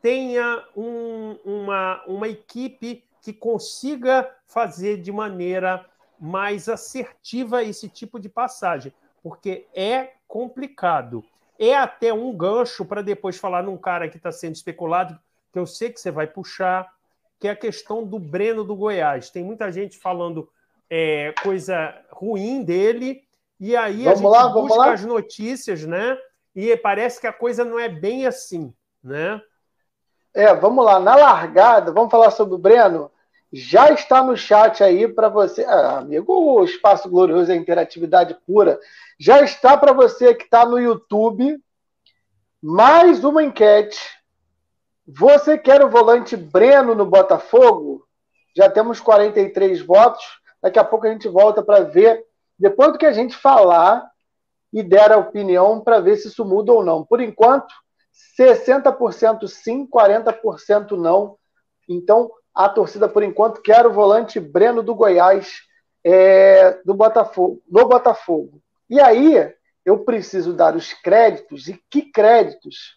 tenha um, uma, uma equipe que consiga fazer de maneira mais assertiva esse tipo de passagem, porque é complicado. É até um gancho para depois falar num cara que está sendo especulado, que eu sei que você vai puxar, que é a questão do Breno do Goiás. Tem muita gente falando é, coisa ruim dele, e aí vamos a gente lá, busca as notícias, né? E parece que a coisa não é bem assim, né? É, vamos lá. Na largada, vamos falar sobre o Breno. Já está no chat aí para você. Ah, amigo, o Espaço Glorioso é interatividade pura. Já está para você que está no YouTube. Mais uma enquete. Você quer o volante Breno no Botafogo? Já temos 43 votos. Daqui a pouco a gente volta para ver, depois do que a gente falar e der a opinião, para ver se isso muda ou não. Por enquanto, 60% sim, 40% não. Então, a torcida, por enquanto, quer o volante Breno do Goiás é, do Botafogo, no Botafogo. E aí, eu preciso dar os créditos, e que créditos?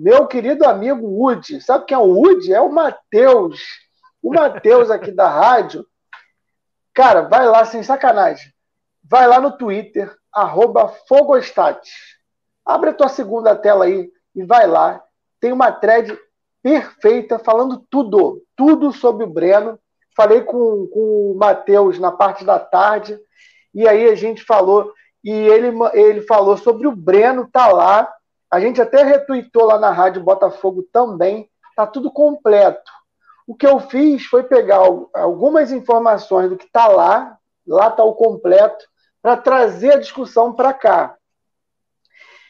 Meu querido amigo Woody, sabe quem é o Woody? É o Matheus. O Matheus aqui da rádio. Cara, vai lá, sem sacanagem. Vai lá no Twitter, arroba Fogostat. Abre a tua segunda tela aí e vai lá. Tem uma thread perfeita falando tudo, tudo sobre o Breno. Falei com, com o Matheus na parte da tarde, e aí a gente falou e ele, ele falou sobre o Breno, tá lá. A gente até retuitou lá na Rádio Botafogo também, tá tudo completo. O que eu fiz foi pegar algumas informações do que tá lá, lá tá o completo, para trazer a discussão para cá.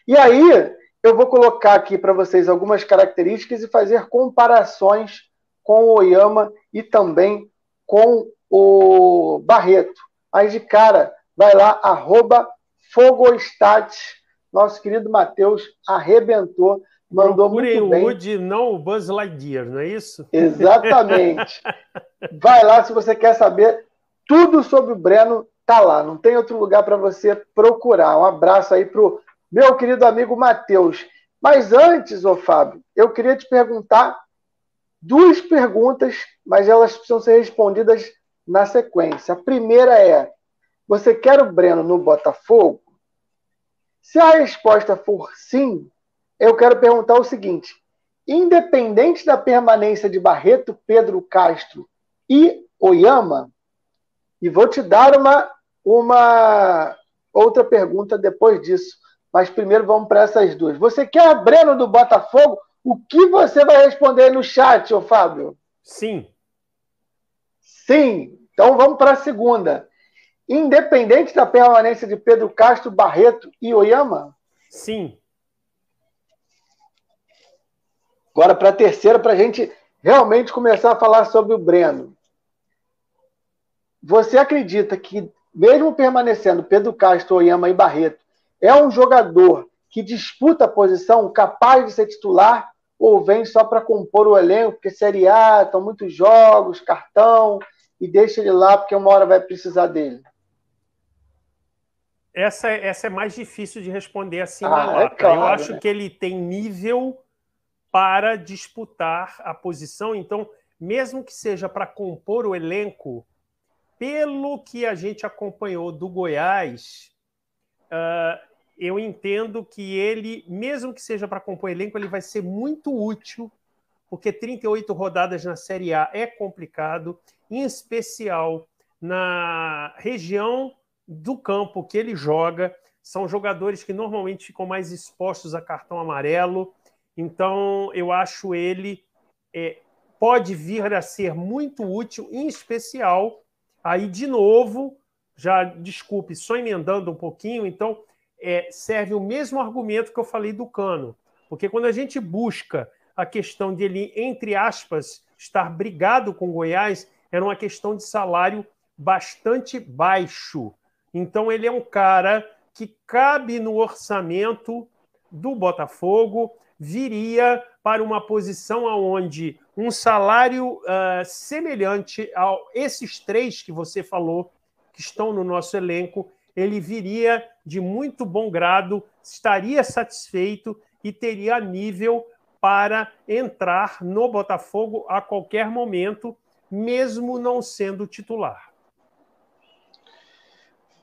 E aí, eu vou colocar aqui para vocês algumas características e fazer comparações com o Oyama e também com o Barreto. Aí de cara, vai lá, arroba Fogostat. Nosso querido Matheus arrebentou, mandou Procurem muito bem. o Woody, não o Buzz Lightyear, não é isso? Exatamente. [LAUGHS] vai lá se você quer saber tudo sobre o Breno, tá lá. Não tem outro lugar para você procurar. Um abraço aí pro meu querido amigo Matheus. Mas antes, ô Fábio, eu queria te perguntar duas perguntas, mas elas precisam ser respondidas na sequência. A primeira é: você quer o Breno no Botafogo? Se a resposta for sim, eu quero perguntar o seguinte: independente da permanência de Barreto, Pedro Castro e Oyama, e vou te dar uma, uma outra pergunta depois disso, mas primeiro vamos para essas duas. Você quer Breno do Botafogo? O que você vai responder no chat, ô Fábio? Sim. Sim. Então vamos para a segunda. Independente da permanência de Pedro Castro, Barreto e Oyama? Sim. Agora para a terceira, para a gente realmente começar a falar sobre o Breno. Você acredita que, mesmo permanecendo Pedro Castro, Oyama e Barreto, é um jogador que disputa a posição, capaz de ser titular, ou vem só para compor o elenco, porque Série A, estão muitos jogos, cartão, e deixa ele lá porque uma hora vai precisar dele? Essa, essa é mais difícil de responder assim ah, na é lata. É claro, Eu acho né? que ele tem nível para disputar a posição, então, mesmo que seja para compor o elenco, pelo que a gente acompanhou do Goiás, uh, eu entendo que ele, mesmo que seja para compor elenco, ele vai ser muito útil, porque 38 rodadas na Série A é complicado, em especial na região do campo que ele joga. São jogadores que normalmente ficam mais expostos a cartão amarelo. Então, eu acho ele é, pode vir a ser muito útil, em especial. Aí, de novo, já desculpe, só emendando um pouquinho, então é, serve o mesmo argumento que eu falei do Cano. Porque quando a gente busca a questão de ele, entre aspas, estar brigado com Goiás, era uma questão de salário bastante baixo. Então ele é um cara que cabe no orçamento do Botafogo, viria para uma posição onde um salário uh, semelhante a esses três que você falou, que estão no nosso elenco, ele viria de muito bom grado, estaria satisfeito e teria nível para entrar no Botafogo a qualquer momento, mesmo não sendo titular.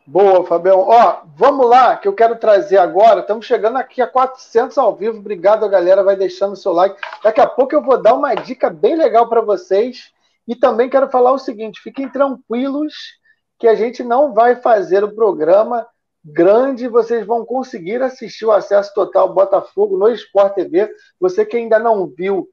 Boa, Fabião. Ó, vamos lá, que eu quero trazer agora. Estamos chegando aqui a 400 ao vivo. Obrigado, galera. Vai deixando o seu like. Daqui a pouco eu vou dar uma dica bem legal para vocês. E também quero falar o seguinte: fiquem tranquilos que a gente não vai fazer o programa grande, vocês vão conseguir assistir o acesso total Botafogo no Sport TV. Você que ainda não viu,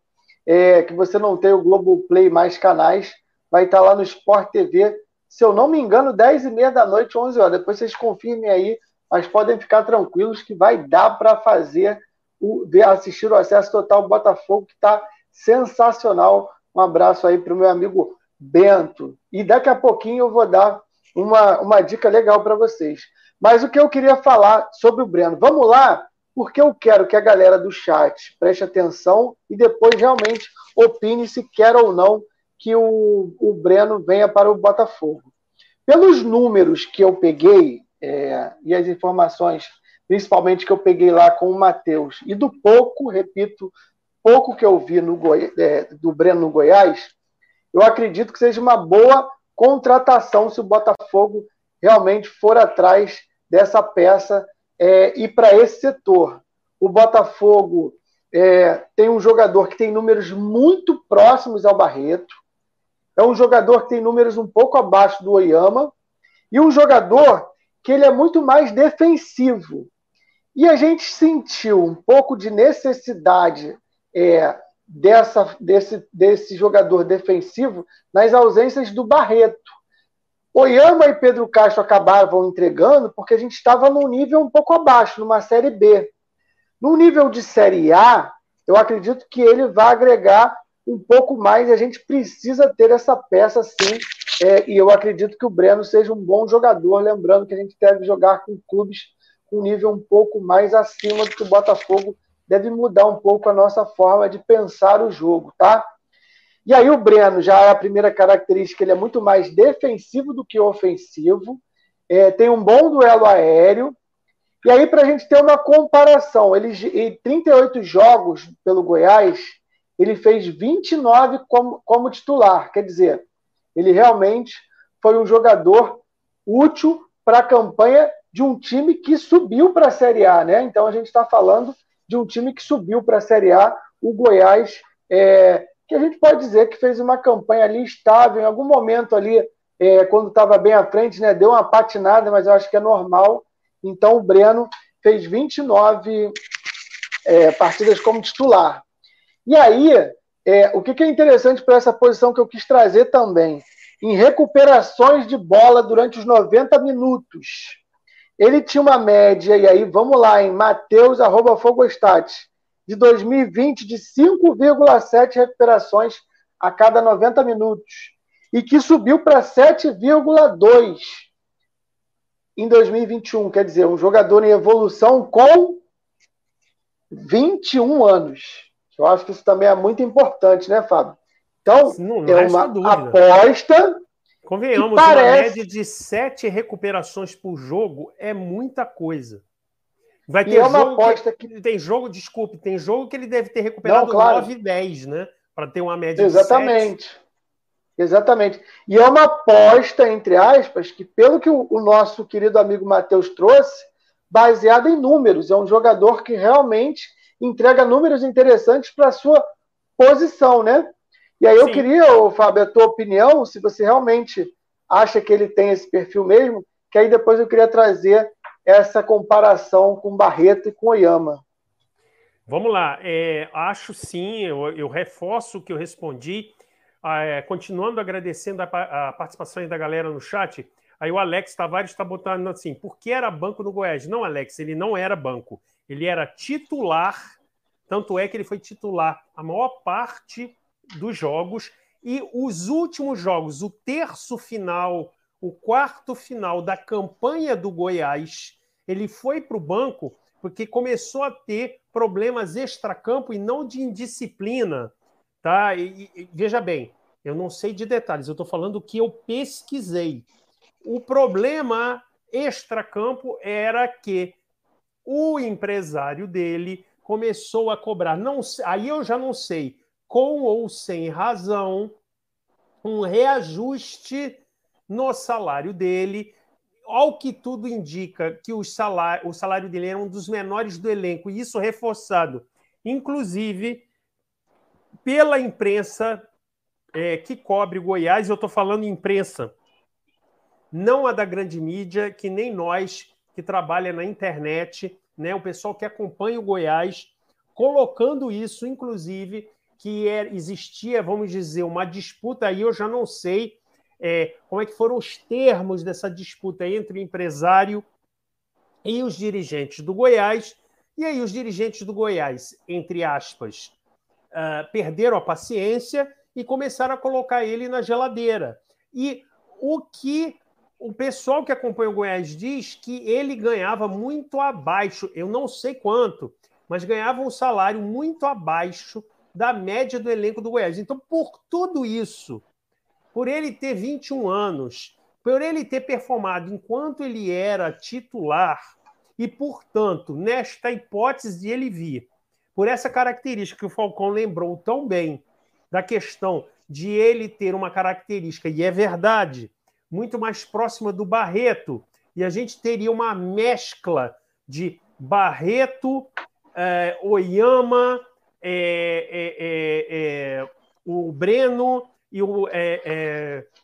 é, que você não tem o Globoplay mais canais, vai estar lá no Sport TV. Se eu não me engano, 10 e meia da noite, 11 horas. Depois vocês confirmem aí, mas podem ficar tranquilos que vai dar para fazer o, assistir o acesso total Botafogo, que está sensacional. Um abraço aí para o meu amigo Bento. E daqui a pouquinho eu vou dar uma, uma dica legal para vocês. Mas o que eu queria falar sobre o Breno, vamos lá, porque eu quero que a galera do chat preste atenção e depois realmente opine se quer ou não que o, o Breno venha para o Botafogo. Pelos números que eu peguei é, e as informações, principalmente que eu peguei lá com o Matheus, e do pouco, repito, pouco que eu vi no Goi é, do Breno no Goiás, eu acredito que seja uma boa contratação se o Botafogo realmente for atrás dessa peça é, e para esse setor. O Botafogo é, tem um jogador que tem números muito próximos ao Barreto, é um jogador que tem números um pouco abaixo do Oyama, e um jogador que ele é muito mais defensivo. E a gente sentiu um pouco de necessidade é, dessa, desse, desse jogador defensivo nas ausências do Barreto. Oyama e Pedro Castro acabavam entregando porque a gente estava num nível um pouco abaixo, numa Série B. No nível de Série A, eu acredito que ele vai agregar um pouco mais e a gente precisa ter essa peça sim. É, e eu acredito que o Breno seja um bom jogador, lembrando que a gente deve jogar com clubes com nível um pouco mais acima do que o Botafogo, deve mudar um pouco a nossa forma de pensar o jogo, tá? E aí o Breno já é a primeira característica, ele é muito mais defensivo do que ofensivo, é, tem um bom duelo aéreo, e aí para a gente ter uma comparação, ele em 38 jogos pelo Goiás, ele fez 29 como, como titular, quer dizer, ele realmente foi um jogador útil para a campanha de um time que subiu para a Série A, né? Então a gente está falando de um time que subiu para a Série A, o Goiás, é, que a gente pode dizer que fez uma campanha ali estável, em algum momento ali, é, quando estava bem à frente, né? Deu uma patinada, mas eu acho que é normal. Então o Breno fez 29 é, partidas como titular. E aí, é, o que, que é interessante para essa posição que eu quis trazer também? Em recuperações de bola durante os 90 minutos. Ele tinha uma média, e aí vamos lá, em Mateus, arroba Fogostat, de 2020 de 5,7 recuperações a cada 90 minutos. E que subiu para 7,2 em 2021. Quer dizer, um jogador em evolução com 21 anos. Eu acho que isso também é muito importante, né, Fábio? Então, não, é uma aposta. Convenhamos, parece... uma média de sete recuperações por jogo é muita coisa. Vai ter é uma aposta que... que... Tem jogo, desculpe, tem jogo que ele deve ter recuperado não, claro. 9 e 10, né? Para ter uma média Exatamente. de 7. Exatamente. E é uma aposta, entre aspas, que pelo que o, o nosso querido amigo Matheus trouxe, baseada em números. É um jogador que realmente entrega números interessantes para a sua posição, né? E aí eu Sim. queria, Fábio, a tua opinião, se você realmente acha que ele tem esse perfil mesmo, que aí depois eu queria trazer essa comparação com Barreto e com Oyama. Vamos lá, é, acho sim, eu, eu, reforço o que eu respondi, ah, é, continuando agradecendo a, a, participação da galera no chat. Aí o Alex Tavares está botando assim: por que era banco no Goiás? Não, Alex, ele não era banco. Ele era titular, tanto é que ele foi titular a maior parte dos jogos. E os últimos jogos, o terço final, o quarto final da campanha do Goiás, ele foi para o banco porque começou a ter problemas extracampo e não de indisciplina. Tá? E, e, veja bem, eu não sei de detalhes, eu estou falando que eu pesquisei. O problema extracampo era que o empresário dele começou a cobrar, não, aí eu já não sei, com ou sem razão, um reajuste no salário dele. Ao que tudo indica que o salário, o salário dele era um dos menores do elenco, e isso reforçado, inclusive, pela imprensa é, que cobre Goiás, eu estou falando imprensa, não a da grande mídia, que nem nós que trabalha na internet, né, o pessoal que acompanha o Goiás, colocando isso, inclusive, que é, existia, vamos dizer, uma disputa aí, eu já não sei é, como é que foram os termos dessa disputa entre o empresário e os dirigentes do Goiás. E aí os dirigentes do Goiás, entre aspas, uh, perderam a paciência e começaram a colocar ele na geladeira. E o que o pessoal que acompanha o Goiás diz que ele ganhava muito abaixo, eu não sei quanto, mas ganhava um salário muito abaixo da média do elenco do Goiás. Então, por tudo isso, por ele ter 21 anos, por ele ter performado enquanto ele era titular, e, portanto, nesta hipótese de ele vir, por essa característica que o Falcão lembrou tão bem, da questão de ele ter uma característica, e é verdade, muito mais próxima do Barreto, e a gente teria uma mescla de Barreto, eh, Oyama, é, é o Breno e o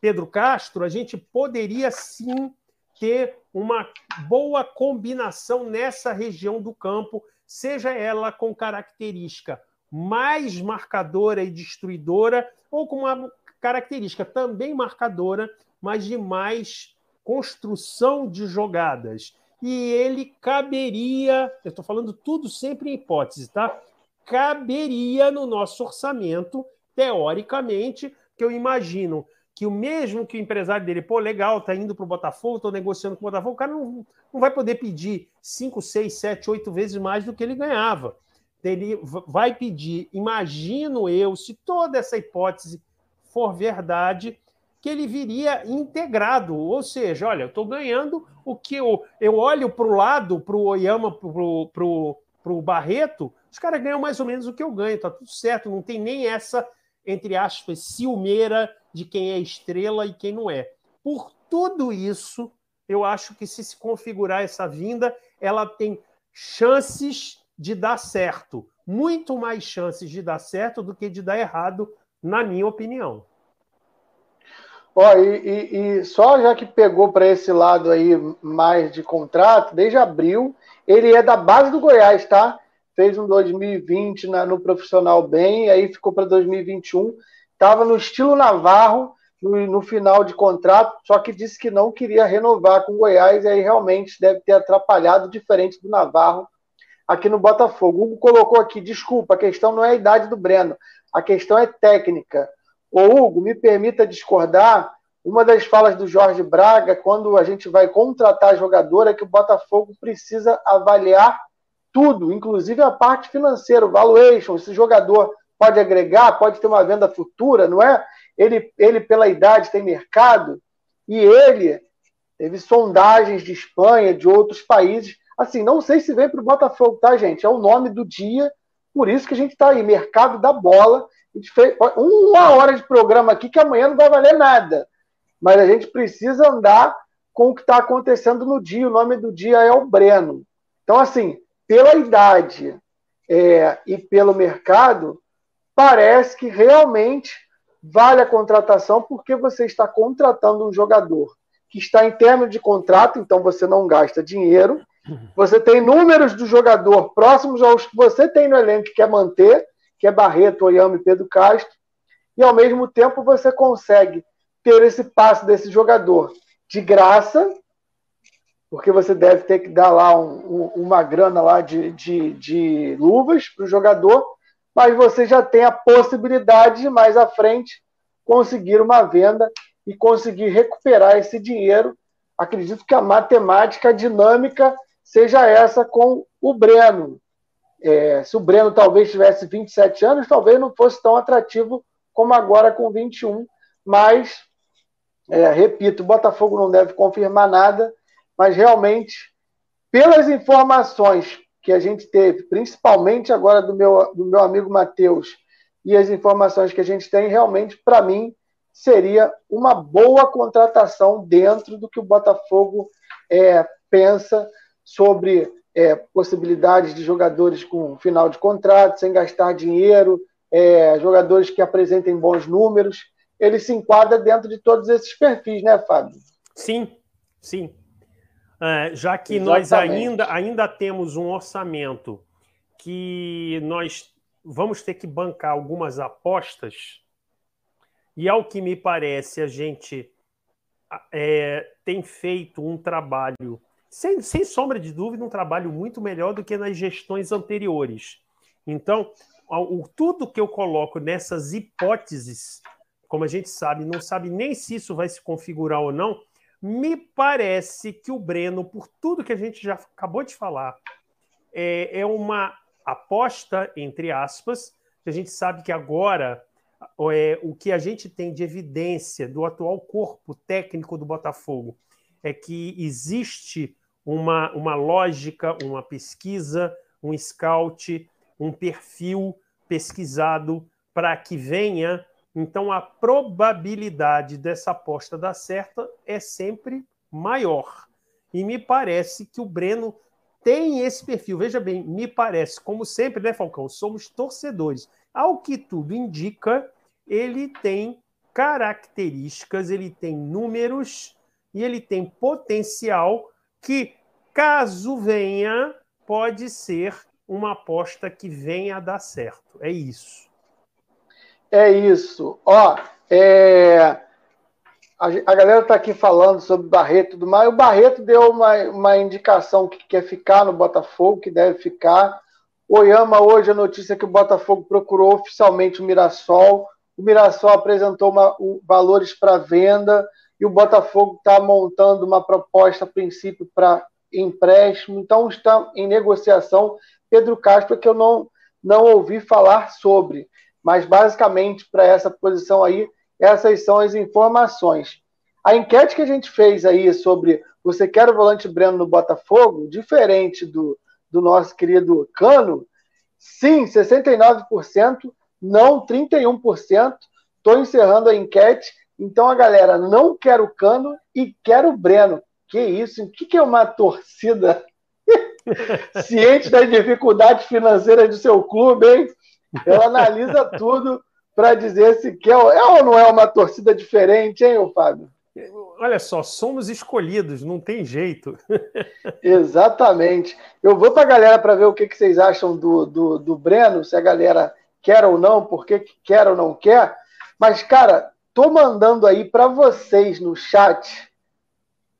Pedro Castro, a gente poderia sim ter uma boa combinação nessa região do campo, seja ela com característica mais marcadora e destruidora, ou com uma característica também marcadora, mas de mais construção de jogadas. E ele caberia, eu estou falando tudo sempre em hipótese, tá? Caberia no nosso orçamento, teoricamente, que eu imagino que o mesmo que o empresário dele, pô, legal, tá indo para o Botafogo, estou negociando com o Botafogo, o cara não, não vai poder pedir 5, 6, 7, 8 vezes mais do que ele ganhava. Ele vai pedir, imagino eu, se toda essa hipótese for verdade, que ele viria integrado. Ou seja, olha, eu estou ganhando o que eu, eu olho para o lado, para o Oyama, para o Barreto, os caras ganham mais ou menos o que eu ganho, tá tudo certo, não tem nem essa, entre aspas, ciumeira de quem é estrela e quem não é. Por tudo isso, eu acho que se se configurar essa vinda, ela tem chances de dar certo, muito mais chances de dar certo do que de dar errado, na minha opinião. Ó, e, e, e, só já que pegou para esse lado aí mais de contrato, desde abril, ele é da base do Goiás, tá? Fez um 2020 na, no profissional bem, aí ficou para 2021. Estava no estilo Navarro no, no, final de contrato, só que disse que não queria renovar com o Goiás, e aí realmente deve ter atrapalhado, diferente do Navarro aqui no Botafogo. O Hugo colocou aqui, desculpa, a questão não é a idade do Breno, a questão é técnica. Ô, Hugo, me permita discordar. Uma das falas do Jorge Braga, quando a gente vai contratar jogador, é que o Botafogo precisa avaliar tudo, inclusive a parte financeira, o valuation. Esse jogador pode agregar, pode ter uma venda futura, não é? Ele, ele pela idade, tem mercado. E ele teve sondagens de Espanha, de outros países. Assim, não sei se vem para o Botafogo, tá, gente? É o nome do dia, por isso que a gente está aí, mercado da bola. A gente fez uma hora de programa aqui que amanhã não vai valer nada. Mas a gente precisa andar com o que está acontecendo no dia. O nome do dia é o Breno. Então, assim, pela idade é, e pelo mercado, parece que realmente vale a contratação porque você está contratando um jogador que está em término de contrato, então você não gasta dinheiro. Você tem números do jogador próximos aos que você tem no elenco que quer manter, que é Barreto, Oyama e Pedro Castro, e ao mesmo tempo você consegue ter esse passe desse jogador de graça, porque você deve ter que dar lá um, um, uma grana lá de, de, de luvas para o jogador, mas você já tem a possibilidade de mais à frente conseguir uma venda e conseguir recuperar esse dinheiro. Acredito que a matemática dinâmica seja essa com o Breno. É, se o Breno talvez tivesse 27 anos, talvez não fosse tão atrativo como agora com 21. Mas, é, repito, o Botafogo não deve confirmar nada, mas realmente, pelas informações que a gente teve, principalmente agora do meu, do meu amigo Matheus, e as informações que a gente tem, realmente, para mim, seria uma boa contratação dentro do que o Botafogo é, pensa sobre é, possibilidades de jogadores com final de contrato, sem gastar dinheiro, é, jogadores que apresentem bons números. Ele se enquadra dentro de todos esses perfis, né, Fábio? Sim, sim. É, já que Exatamente. nós ainda, ainda temos um orçamento que nós vamos ter que bancar algumas apostas, e ao que me parece, a gente é, tem feito um trabalho sem, sem sombra de dúvida, um trabalho muito melhor do que nas gestões anteriores. Então, o, tudo que eu coloco nessas hipóteses, como a gente sabe, não sabe nem se isso vai se configurar ou não, me parece que o Breno, por tudo que a gente já acabou de falar, é, é uma aposta, entre aspas, a gente sabe que agora é, o que a gente tem de evidência do atual corpo técnico do Botafogo é que existe uma, uma lógica, uma pesquisa, um scout, um perfil pesquisado para que venha. Então, a probabilidade dessa aposta dar certo é sempre maior. E me parece que o Breno tem esse perfil. Veja bem, me parece, como sempre, né, Falcão? Somos torcedores. Ao que tudo indica, ele tem características, ele tem números e ele tem potencial que, caso venha, pode ser uma aposta que venha a dar certo. É isso. É isso. Ó, é a, galera está aqui falando sobre Barreto e tudo mais. O Barreto deu uma, uma indicação que quer ficar no Botafogo, que deve ficar. Oyama, hoje, a notícia é que o Botafogo procurou oficialmente o Mirassol. O Mirassol apresentou uma, um, valores para venda e o Botafogo está montando uma proposta, a princípio, para empréstimo. Então, está em negociação. Pedro Castro, que eu não, não ouvi falar sobre, mas basicamente, para essa posição aí, essas são as informações. A enquete que a gente fez aí sobre você quer o volante Breno no Botafogo, diferente do, do nosso querido Cano, sim, 69%, não 31%. Estou encerrando a enquete. Então a galera não quer o Cano e quer o Breno. Que isso? O que é uma torcida [LAUGHS] ciente das dificuldades financeiras do seu clube, hein? Ela analisa tudo para dizer se quer é ou não é uma torcida diferente, hein, Fábio? Olha só, somos escolhidos, não tem jeito. [LAUGHS] Exatamente. Eu vou para a galera para ver o que, que vocês acham do, do, do, Breno, se a galera quer ou não, por que quer ou não quer. Mas, cara, tô mandando aí para vocês no chat,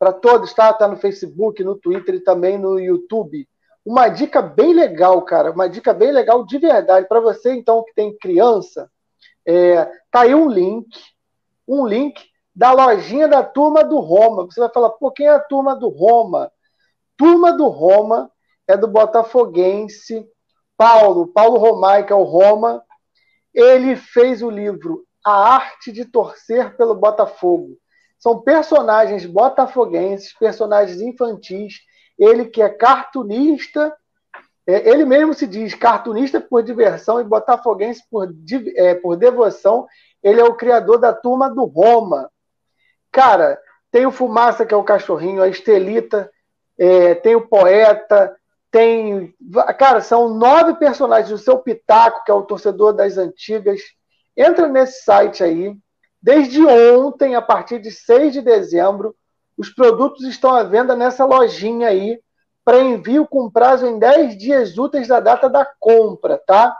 para todos, tá? Tá no Facebook, no Twitter e também no YouTube. Uma dica bem legal, cara, uma dica bem legal de verdade. Para você, então, que tem criança, é, tá aí um link, um link da lojinha da turma do Roma. Você vai falar, pô, quem é a turma do Roma? Turma do Roma é do Botafoguense Paulo, Paulo Romai, que é o Roma. Ele fez o livro A Arte de Torcer pelo Botafogo. São personagens botafoguenses, personagens infantis. Ele que é cartunista é, ele mesmo se diz cartunista por diversão e botafoguense por, é, por devoção. Ele é o criador da turma do Roma. Cara, tem o Fumaça, que é o cachorrinho, a Estelita, é, tem o Poeta, tem. Cara, são nove personagens. O seu Pitaco, que é o torcedor das antigas. Entra nesse site aí. Desde ontem, a partir de 6 de dezembro, os produtos estão à venda nessa lojinha aí para envio com prazo em 10 dias úteis da data da compra, tá?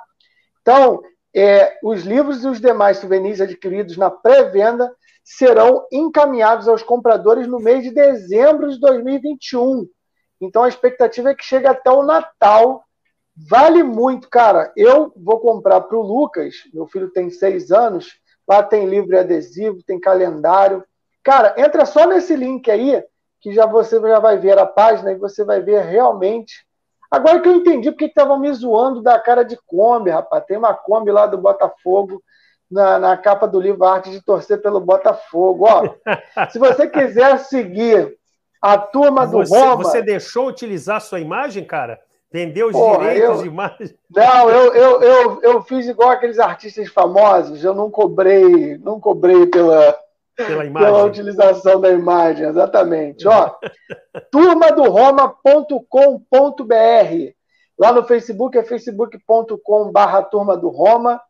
Então, é, os livros e os demais souvenirs adquiridos na pré-venda serão encaminhados aos compradores no mês de dezembro de 2021. Então, a expectativa é que chegue até o Natal. Vale muito, cara. Eu vou comprar para o Lucas, meu filho tem seis anos, lá tem livro e adesivo, tem calendário. Cara, entra só nesse link aí que já você já vai ver a página e você vai ver realmente. Agora que eu entendi porque estavam me zoando da cara de Kombi, rapaz. Tem uma Kombi lá do Botafogo na, na capa do livro Arte de Torcer pelo Botafogo. Ó, [LAUGHS] se você quiser seguir a turma do você, Roma. Você deixou utilizar sua imagem, cara? Vendeu os Porra, direitos eu, de imagem? Não, eu, eu, eu, eu fiz igual aqueles artistas famosos. Eu não cobrei, não cobrei pela pela imagem. Pela utilização da imagem, exatamente. Ó, [LAUGHS] turmadoroma.com.br. Lá no Facebook é facebook.com.br Turma do Roma.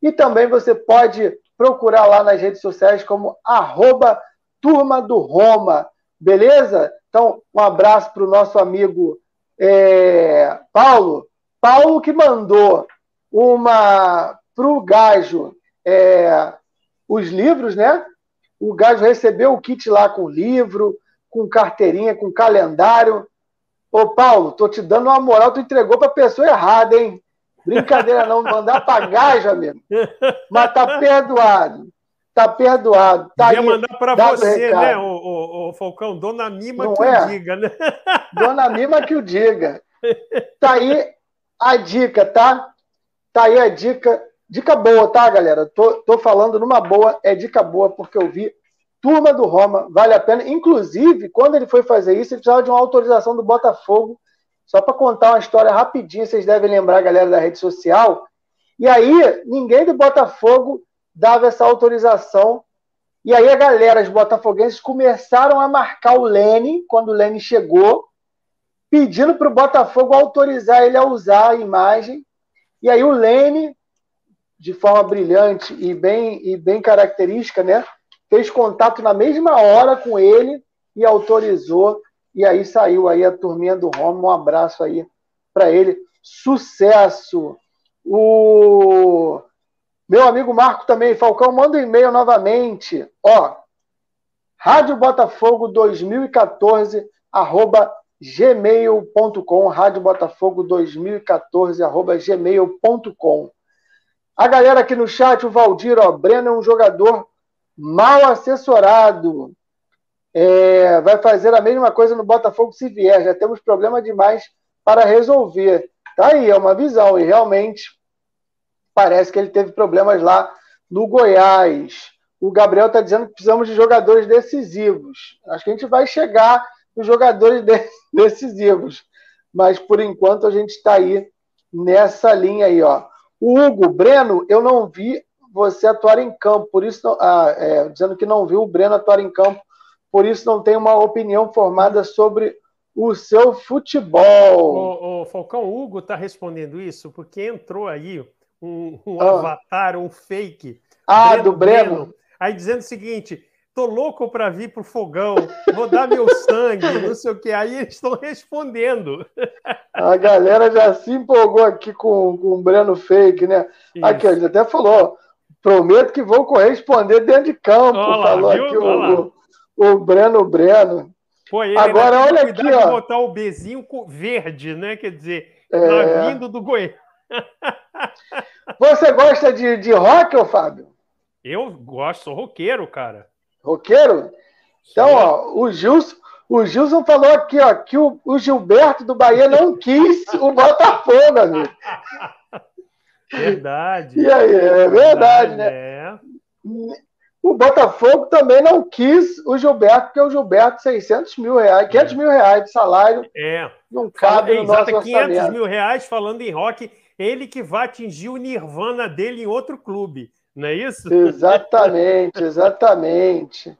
E também você pode procurar lá nas redes sociais como arroba Turma do Roma. Beleza? Então, um abraço para o nosso amigo é, Paulo. Paulo que mandou uma para o Gajo é, os livros, né? o Gajo recebeu o kit lá com livro, com carteirinha, com calendário. Ô, Paulo, tô te dando uma moral, tu entregou pra pessoa errada, hein? Brincadeira não, mandar pra Gajo, amigo. Mas tá perdoado. Tá perdoado. Tá Ia mandar pra você, né, o, o, o, Falcão? Dona Mima não que é? o diga, né? [LAUGHS] Dona Mima que o diga. Tá aí a dica, tá? Tá aí a dica Dica boa, tá, galera? Tô, tô falando numa boa, é dica boa, porque eu vi Turma do Roma, vale a pena. Inclusive, quando ele foi fazer isso, ele precisava de uma autorização do Botafogo. Só para contar uma história rapidinho, vocês devem lembrar, galera da rede social. E aí, ninguém do Botafogo dava essa autorização. E aí, a galera, os botafoguenses, começaram a marcar o Lene, quando o Lene chegou, pedindo para o Botafogo autorizar ele a usar a imagem. E aí, o Lene de forma brilhante e bem, e bem característica, né? Fez contato na mesma hora com ele e autorizou. E aí saiu aí a turminha do Roma. Um abraço aí para ele. Sucesso! O meu amigo Marco também, Falcão, manda um e-mail novamente. Ó, Rádio Botafogo 2014, arroba gmail.com, Rádio Botafogo 2014, arroba gmail.com. A galera aqui no chat, o Valdir, ó, Breno é um jogador mal assessorado. É, vai fazer a mesma coisa no Botafogo se vier. Já temos problema demais para resolver. Tá aí, é uma visão. E realmente parece que ele teve problemas lá no Goiás. O Gabriel está dizendo que precisamos de jogadores decisivos. Acho que a gente vai chegar nos jogadores [LAUGHS] decisivos. Mas por enquanto a gente está aí nessa linha aí, ó. O Hugo Breno, eu não vi você atuar em campo, por isso ah, é, dizendo que não viu o Breno atuar em campo, por isso não tem uma opinião formada sobre o seu futebol. O, o Falcão Hugo está respondendo isso porque entrou aí um, um ah. avatar, um fake. Ah, Breno, do Breno. Breno. Aí dizendo o seguinte: tô louco para vir pro fogão, vou dar meu sangue, [LAUGHS] não sei o que. Aí eles estão respondendo. A galera já se empolgou aqui com, com o Breno Fake, né? Isso. Aqui, ele até falou: prometo que vou corresponder dentro de campo. Olá, falou viu? aqui o, o, o, Breno Breno. Pô, ele Agora, olha aqui, ó. botar o Bzinho verde, né? Quer dizer, é... tá vindo do Goiás. Você gosta de, de rock, ô Fábio? Eu gosto, sou roqueiro, cara. Roqueiro? Então, ó, o Gilson, o Gilson falou aqui, ó, que o, o Gilberto do Bahia não [LAUGHS] quis o Botafogo, amigo. Verdade. E aí, é verdade, verdade né? É. O Botafogo também não quis o Gilberto, porque o Gilberto, 600 mil reais, 500 mil reais de salário, é. não cabe no nosso 500 orçamento. mil reais, falando em rock, ele que vai atingir o nirvana dele em outro clube. Não é isso? Exatamente, exatamente.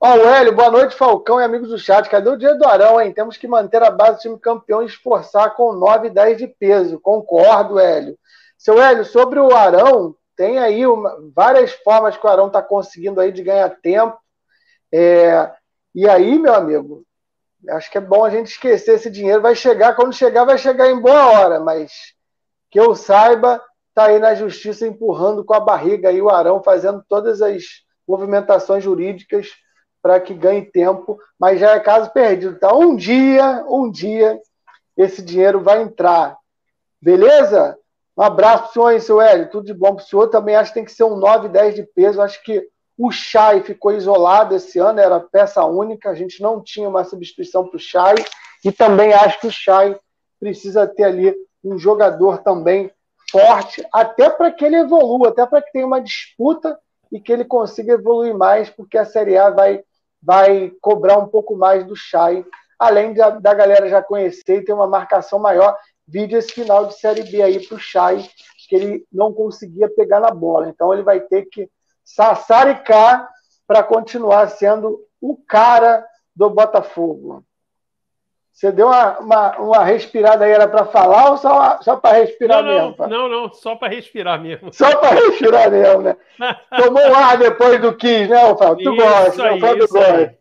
Ó, o Hélio, boa noite, Falcão e amigos do chat. Cadê o dia do Arão, hein? Temos que manter a base do time campeão e esforçar com 9 e 10 de peso. Concordo, Hélio. Seu Hélio, sobre o Arão, tem aí uma, várias formas que o Arão está conseguindo aí de ganhar tempo. É, e aí, meu amigo, acho que é bom a gente esquecer esse dinheiro. Vai chegar, quando chegar, vai chegar em boa hora, mas que eu saiba, está aí na justiça empurrando com a barriga aí o Arão, fazendo todas as movimentações jurídicas para que ganhe tempo, mas já é caso perdido. Então, um dia, um dia, esse dinheiro vai entrar. Beleza? Um abraço para o senhor aí, seu Hélio. Tudo de bom para o senhor. Também acho que tem que ser um 9, 10 de peso. Acho que o Chay ficou isolado esse ano, era peça única. A gente não tinha uma substituição para o Chay. E também acho que o Chay precisa ter ali um jogador também forte, até para que ele evolua, até para que tenha uma disputa e que ele consiga evoluir mais, porque a Série A vai, vai cobrar um pouco mais do Chay, além da, da galera já conhecer e ter uma marcação maior. Vídeo esse final de Série B aí para o Chay, que ele não conseguia pegar na bola. Então ele vai ter que sassaricar para continuar sendo o cara do Botafogo. Você deu uma, uma, uma respirada aí, era para falar ou só, só para respirar não, mesmo? Não, não, não, só para respirar mesmo. Só para respirar mesmo, né? [LAUGHS] Tomou um ar depois do 15, né, Fábio? Tu gosta, né? O Fábio gosta.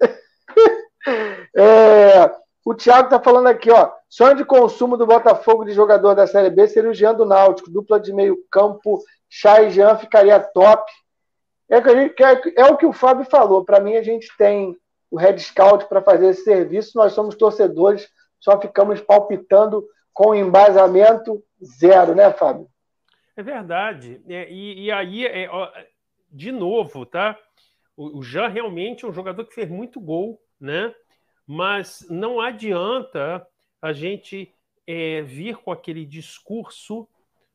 [LAUGHS] É, o Thiago está falando aqui, ó. Sonho de consumo do Botafogo de jogador da Série B seria o Jean do Náutico, dupla de meio campo, Chay e Jean ficaria top. É, é, é o que o Fábio falou. Para mim, a gente tem o Red Scout para fazer esse serviço. Nós somos torcedores, só ficamos palpitando com embasamento zero, né, Fábio? É verdade. É, e, e, aí, é, ó, de novo, tá? O, o Jean realmente é um jogador que fez muito gol, né? Mas não adianta a gente é, vir com aquele discurso.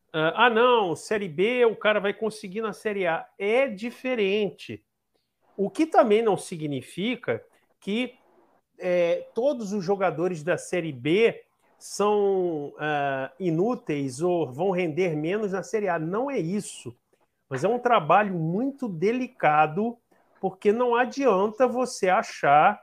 Uh, ah, não, Série B o cara vai conseguir na Série A. É diferente. O que também não significa que é, todos os jogadores da Série B são uh, inúteis ou vão render menos na Série A. Não é isso. Mas é um trabalho muito delicado, porque não adianta você achar,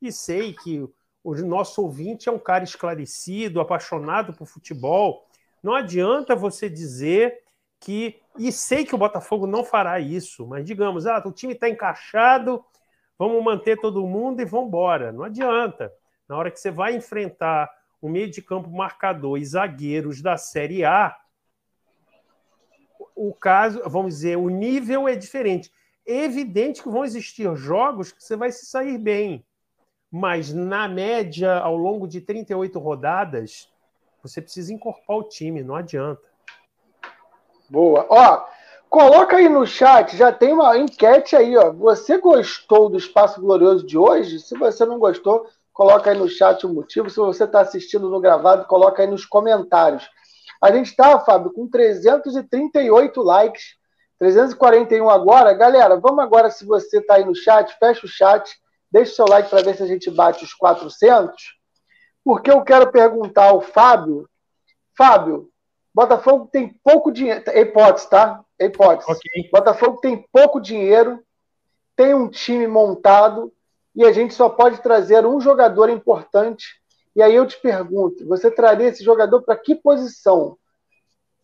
e sei que o nosso ouvinte é um cara esclarecido, apaixonado por futebol, não adianta você dizer que. E sei que o Botafogo não fará isso, mas digamos, ah, o time está encaixado, vamos manter todo mundo e vamos embora. Não adianta. Na hora que você vai enfrentar o meio de campo marcador e zagueiros da Série A, o caso, vamos dizer, o nível é diferente. É evidente que vão existir jogos que você vai se sair bem, mas na média, ao longo de 38 rodadas, você precisa incorporar o time, não adianta. Boa. Ó, coloca aí no chat, já tem uma enquete aí, ó. Você gostou do Espaço Glorioso de hoje? Se você não gostou, coloca aí no chat o motivo. Se você está assistindo no gravado, coloca aí nos comentários. A gente está, Fábio, com 338 likes, 341 agora. Galera, vamos agora, se você está aí no chat, fecha o chat, deixa o seu like para ver se a gente bate os 400. Porque eu quero perguntar ao Fábio. Fábio, Botafogo tem pouco dinheiro. É hipótese, tá? É hipótese. Okay. Botafogo tem pouco dinheiro, tem um time montado e a gente só pode trazer um jogador importante e aí eu te pergunto, você traria esse jogador para que posição?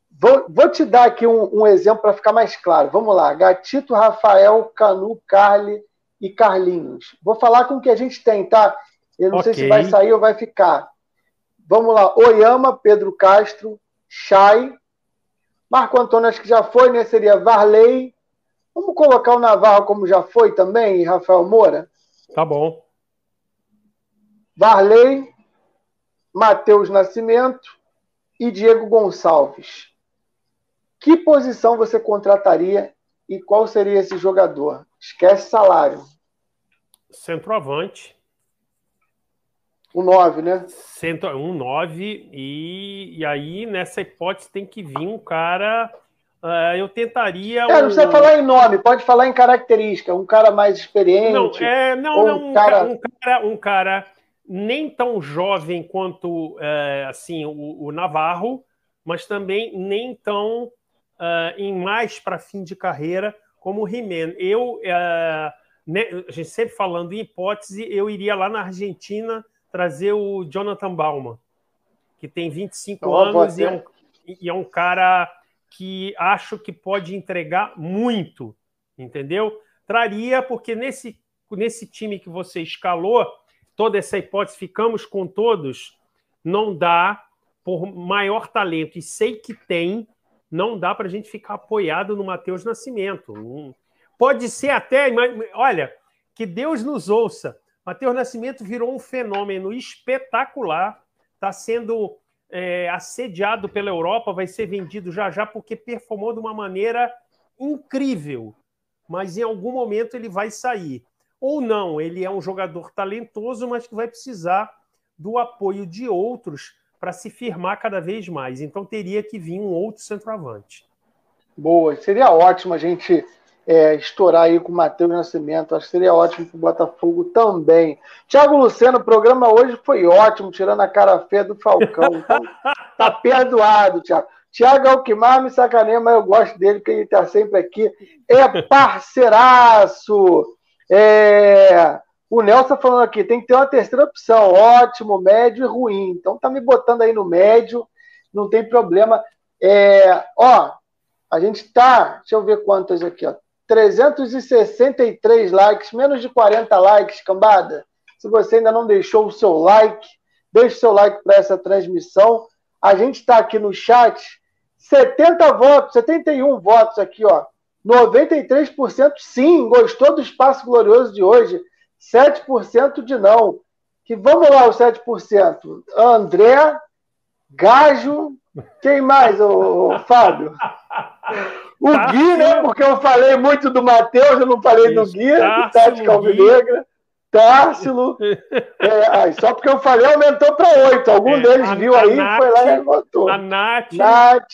Vou, vou, te dar aqui um, um exemplo para ficar mais claro. Vamos lá. Gatito, Rafael, Canu, Carly e Carlinhos. Vou falar com o que a gente tem, tá? Eu não okay. sei se vai sair ou vai ficar. Vamos lá. Oyama, Pedro Castro, Chay. Marco Antônio, acho que já foi, né? Seria Varley. Vamos colocar o Navarro como já foi também, e Rafael Moura? Tá bom. Varley, Matheus Nascimento e Diego Gonçalves. Que posição você contrataria e qual seria esse jogador? Esquece salário. Centroavante. Um 9, né? Centro, um 9, e, e aí nessa hipótese tem que vir um cara. Uh, eu tentaria. É, não precisa falar em nome, pode falar em característica. Um cara mais experiente. Não, é, não, não um, cara... um, cara, um cara nem tão jovem quanto é, assim o, o, Navarro, mas também nem tão uh, em mais para fim de carreira como o He-Man. Eu, né, a gente sempre falando em hipótese, eu iria lá na Argentina trazer o Jonathan Bauman, que tem 25 oh, anos e é, um, e é um cara que acho que pode entregar muito, entendeu? Traria, porque nesse, nesse time que você escalou, toda essa hipótese, ficamos com todos, não dá, por maior talento, e sei que tem, não dá para a gente ficar apoiado no Matheus Nascimento. Pode ser até, olha, que Deus nos ouça. Matheus Nascimento virou um fenômeno espetacular, está sendo é, assediado pela Europa, vai ser vendido já já, porque performou de uma maneira incrível. Mas em algum momento ele vai sair ou não, ele é um jogador talentoso, mas que vai precisar do apoio de outros para se firmar cada vez mais. Então teria que vir um outro centroavante. Boa, seria ótimo a gente é, estourar aí com o Matheus Nascimento. Acho que seria ótimo para o Botafogo também. Tiago Luciano, o programa hoje foi ótimo, tirando a cara feia do Falcão. [LAUGHS] Então, tá perdoado, Tiago. Tiago é o que mais me sacaneia, mas eu gosto dele, porque ele está sempre aqui. É parceiraço! É, o Nelson falando aqui, tem que ter uma terceira opção, ótimo, médio e ruim. Então tá me botando aí no médio, não tem problema. É, ó, a gente tá, deixa eu ver quantas aqui, ó. 363 likes, menos de 40 likes, cambada. Se você ainda não deixou o seu like, deixe seu like para essa transmissão. A gente está aqui no chat, 70 votos, 71 votos aqui, ó. 93% sim, gostou do espaço glorioso de hoje. 7% de não. Que vamos lá, os 7%. André, Gajo, quem mais, o Fábio? [LAUGHS] O Tássilo. Gui, né? Porque eu falei muito do Matheus, eu não falei Isso, do Gui, do Tati Calvinegra. Társilo. [LAUGHS] É, só porque eu falei, aumentou para oito. Algum é, deles a, viu a aí, Nath, foi lá e votou. A Nath. Nath.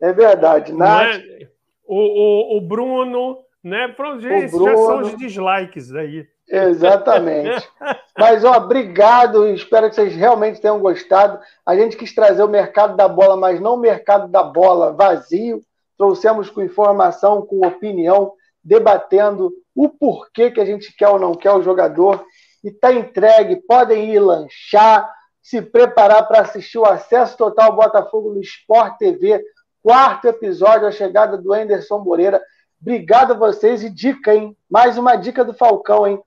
É verdade, Nath. É? o, o, o Bruno, né? Pronto, gente, Bruno... já são os dislikes aí. Exatamente. [LAUGHS] Mas, ó, obrigado. Espero que vocês realmente tenham gostado. A gente quis trazer o mercado da bola, mas não o mercado da bola vazio. Trouxemos com informação, com opinião, debatendo o porquê que a gente quer ou não quer o jogador. E está entregue. Podem ir lanchar, se preparar para assistir o Acesso Total Botafogo no Sport TV quarto episódio, a chegada do Anderson Moreira. Obrigado a vocês e dica, hein? Mais uma dica do Falcão, hein?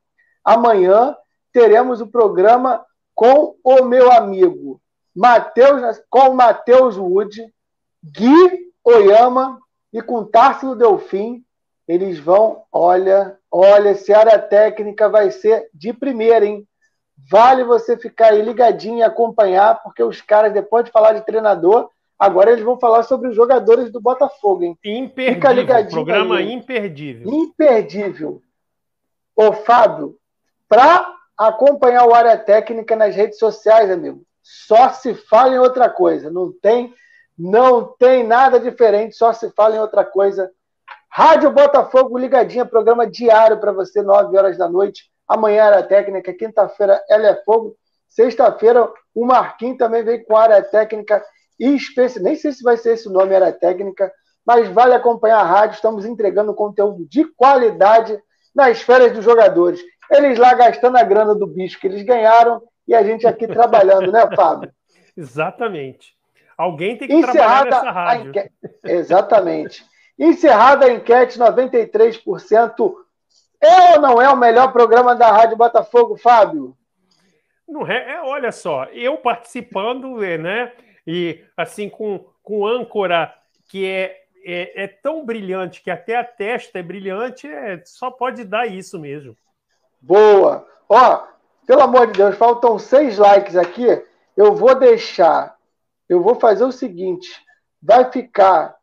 amanhã teremos o programa com o meu amigo Mateus, com Matheus Wood, Gui Oyama e com Társilo Delfim. Eles vão, olha, olha, se área técnica vai ser de primeira, hein? Vale você ficar aí ligadinho e acompanhar, porque os caras, depois de falar de treinador, agora eles vão falar sobre os jogadores do Botafogo, hein? Imperdível. Fica ligadinho. Programa aí. imperdível. Imperdível. Ô, Fábio, para acompanhar o área técnica nas redes sociais, amigo, só se fala em outra coisa. Não tem, não tem nada diferente, só se fala em outra coisa. Rádio Botafogo ligadinha, programa diário para você, 9 horas da noite. Amanhã área técnica, quinta-feira ela é fogo. Sexta-feira o Marquinhos também vem com área técnica especial. Nem sei se vai ser esse o nome, área técnica, mas vale acompanhar a rádio. Estamos entregando conteúdo de qualidade nas férias dos jogadores. Eles lá gastando a grana do bicho que eles ganharam e a gente aqui trabalhando, né, Fábio? [LAUGHS] Exatamente. Alguém tem que Encerrada trabalhar nessa rádio. Enque... Exatamente. Encerrada a enquete, 93%. É ou não é o melhor programa da Rádio Botafogo, Fábio? Não é, é olha só, eu participando, né? E assim, com, com âncora que é, é, é tão brilhante que até a testa é brilhante, é, só pode dar isso mesmo. Boa! Ó, pelo amor de Deus, faltam seis likes aqui. Eu vou deixar. Eu vou fazer o seguinte: vai ficar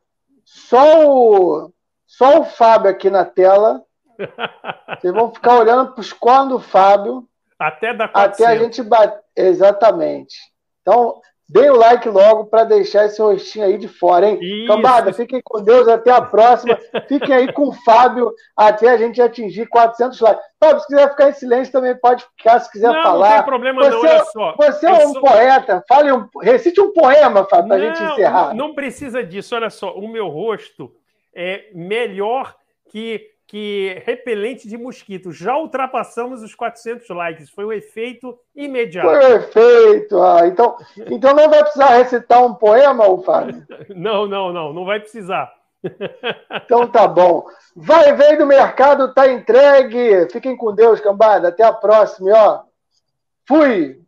só o, só o Fábio aqui na tela. [LAUGHS] Vocês vão ficar olhando para os cornos do Fábio. Até da Até a gente bater. Exatamente. Então, Dê o like logo para deixar esse rostinho aí de fora, hein? Isso. Cambada, fiquem com Deus, até a próxima. fiquem aí com o Fábio até a gente atingir 400 likes. Fábio, se quiser ficar em silêncio também pode ficar, se quiser não, falar. Não tem problema você, não, olha só. Você é um sou... poeta, fale um, recite um poema, Fábio, para a gente encerrar. Não precisa disso, olha só, o meu rosto é melhor que que repelente de mosquito. Já ultrapassamos os 400 likes. Foi o efeito imediato. Foi o efeito. Ah, então, então não vai precisar recitar um poema, Fábio? [LAUGHS] Não, não, não. Não vai precisar. [LAUGHS] Então tá bom. Vai ver do mercado, tá entregue. Fiquem com Deus, cambada. Até a próxima. ó, fui.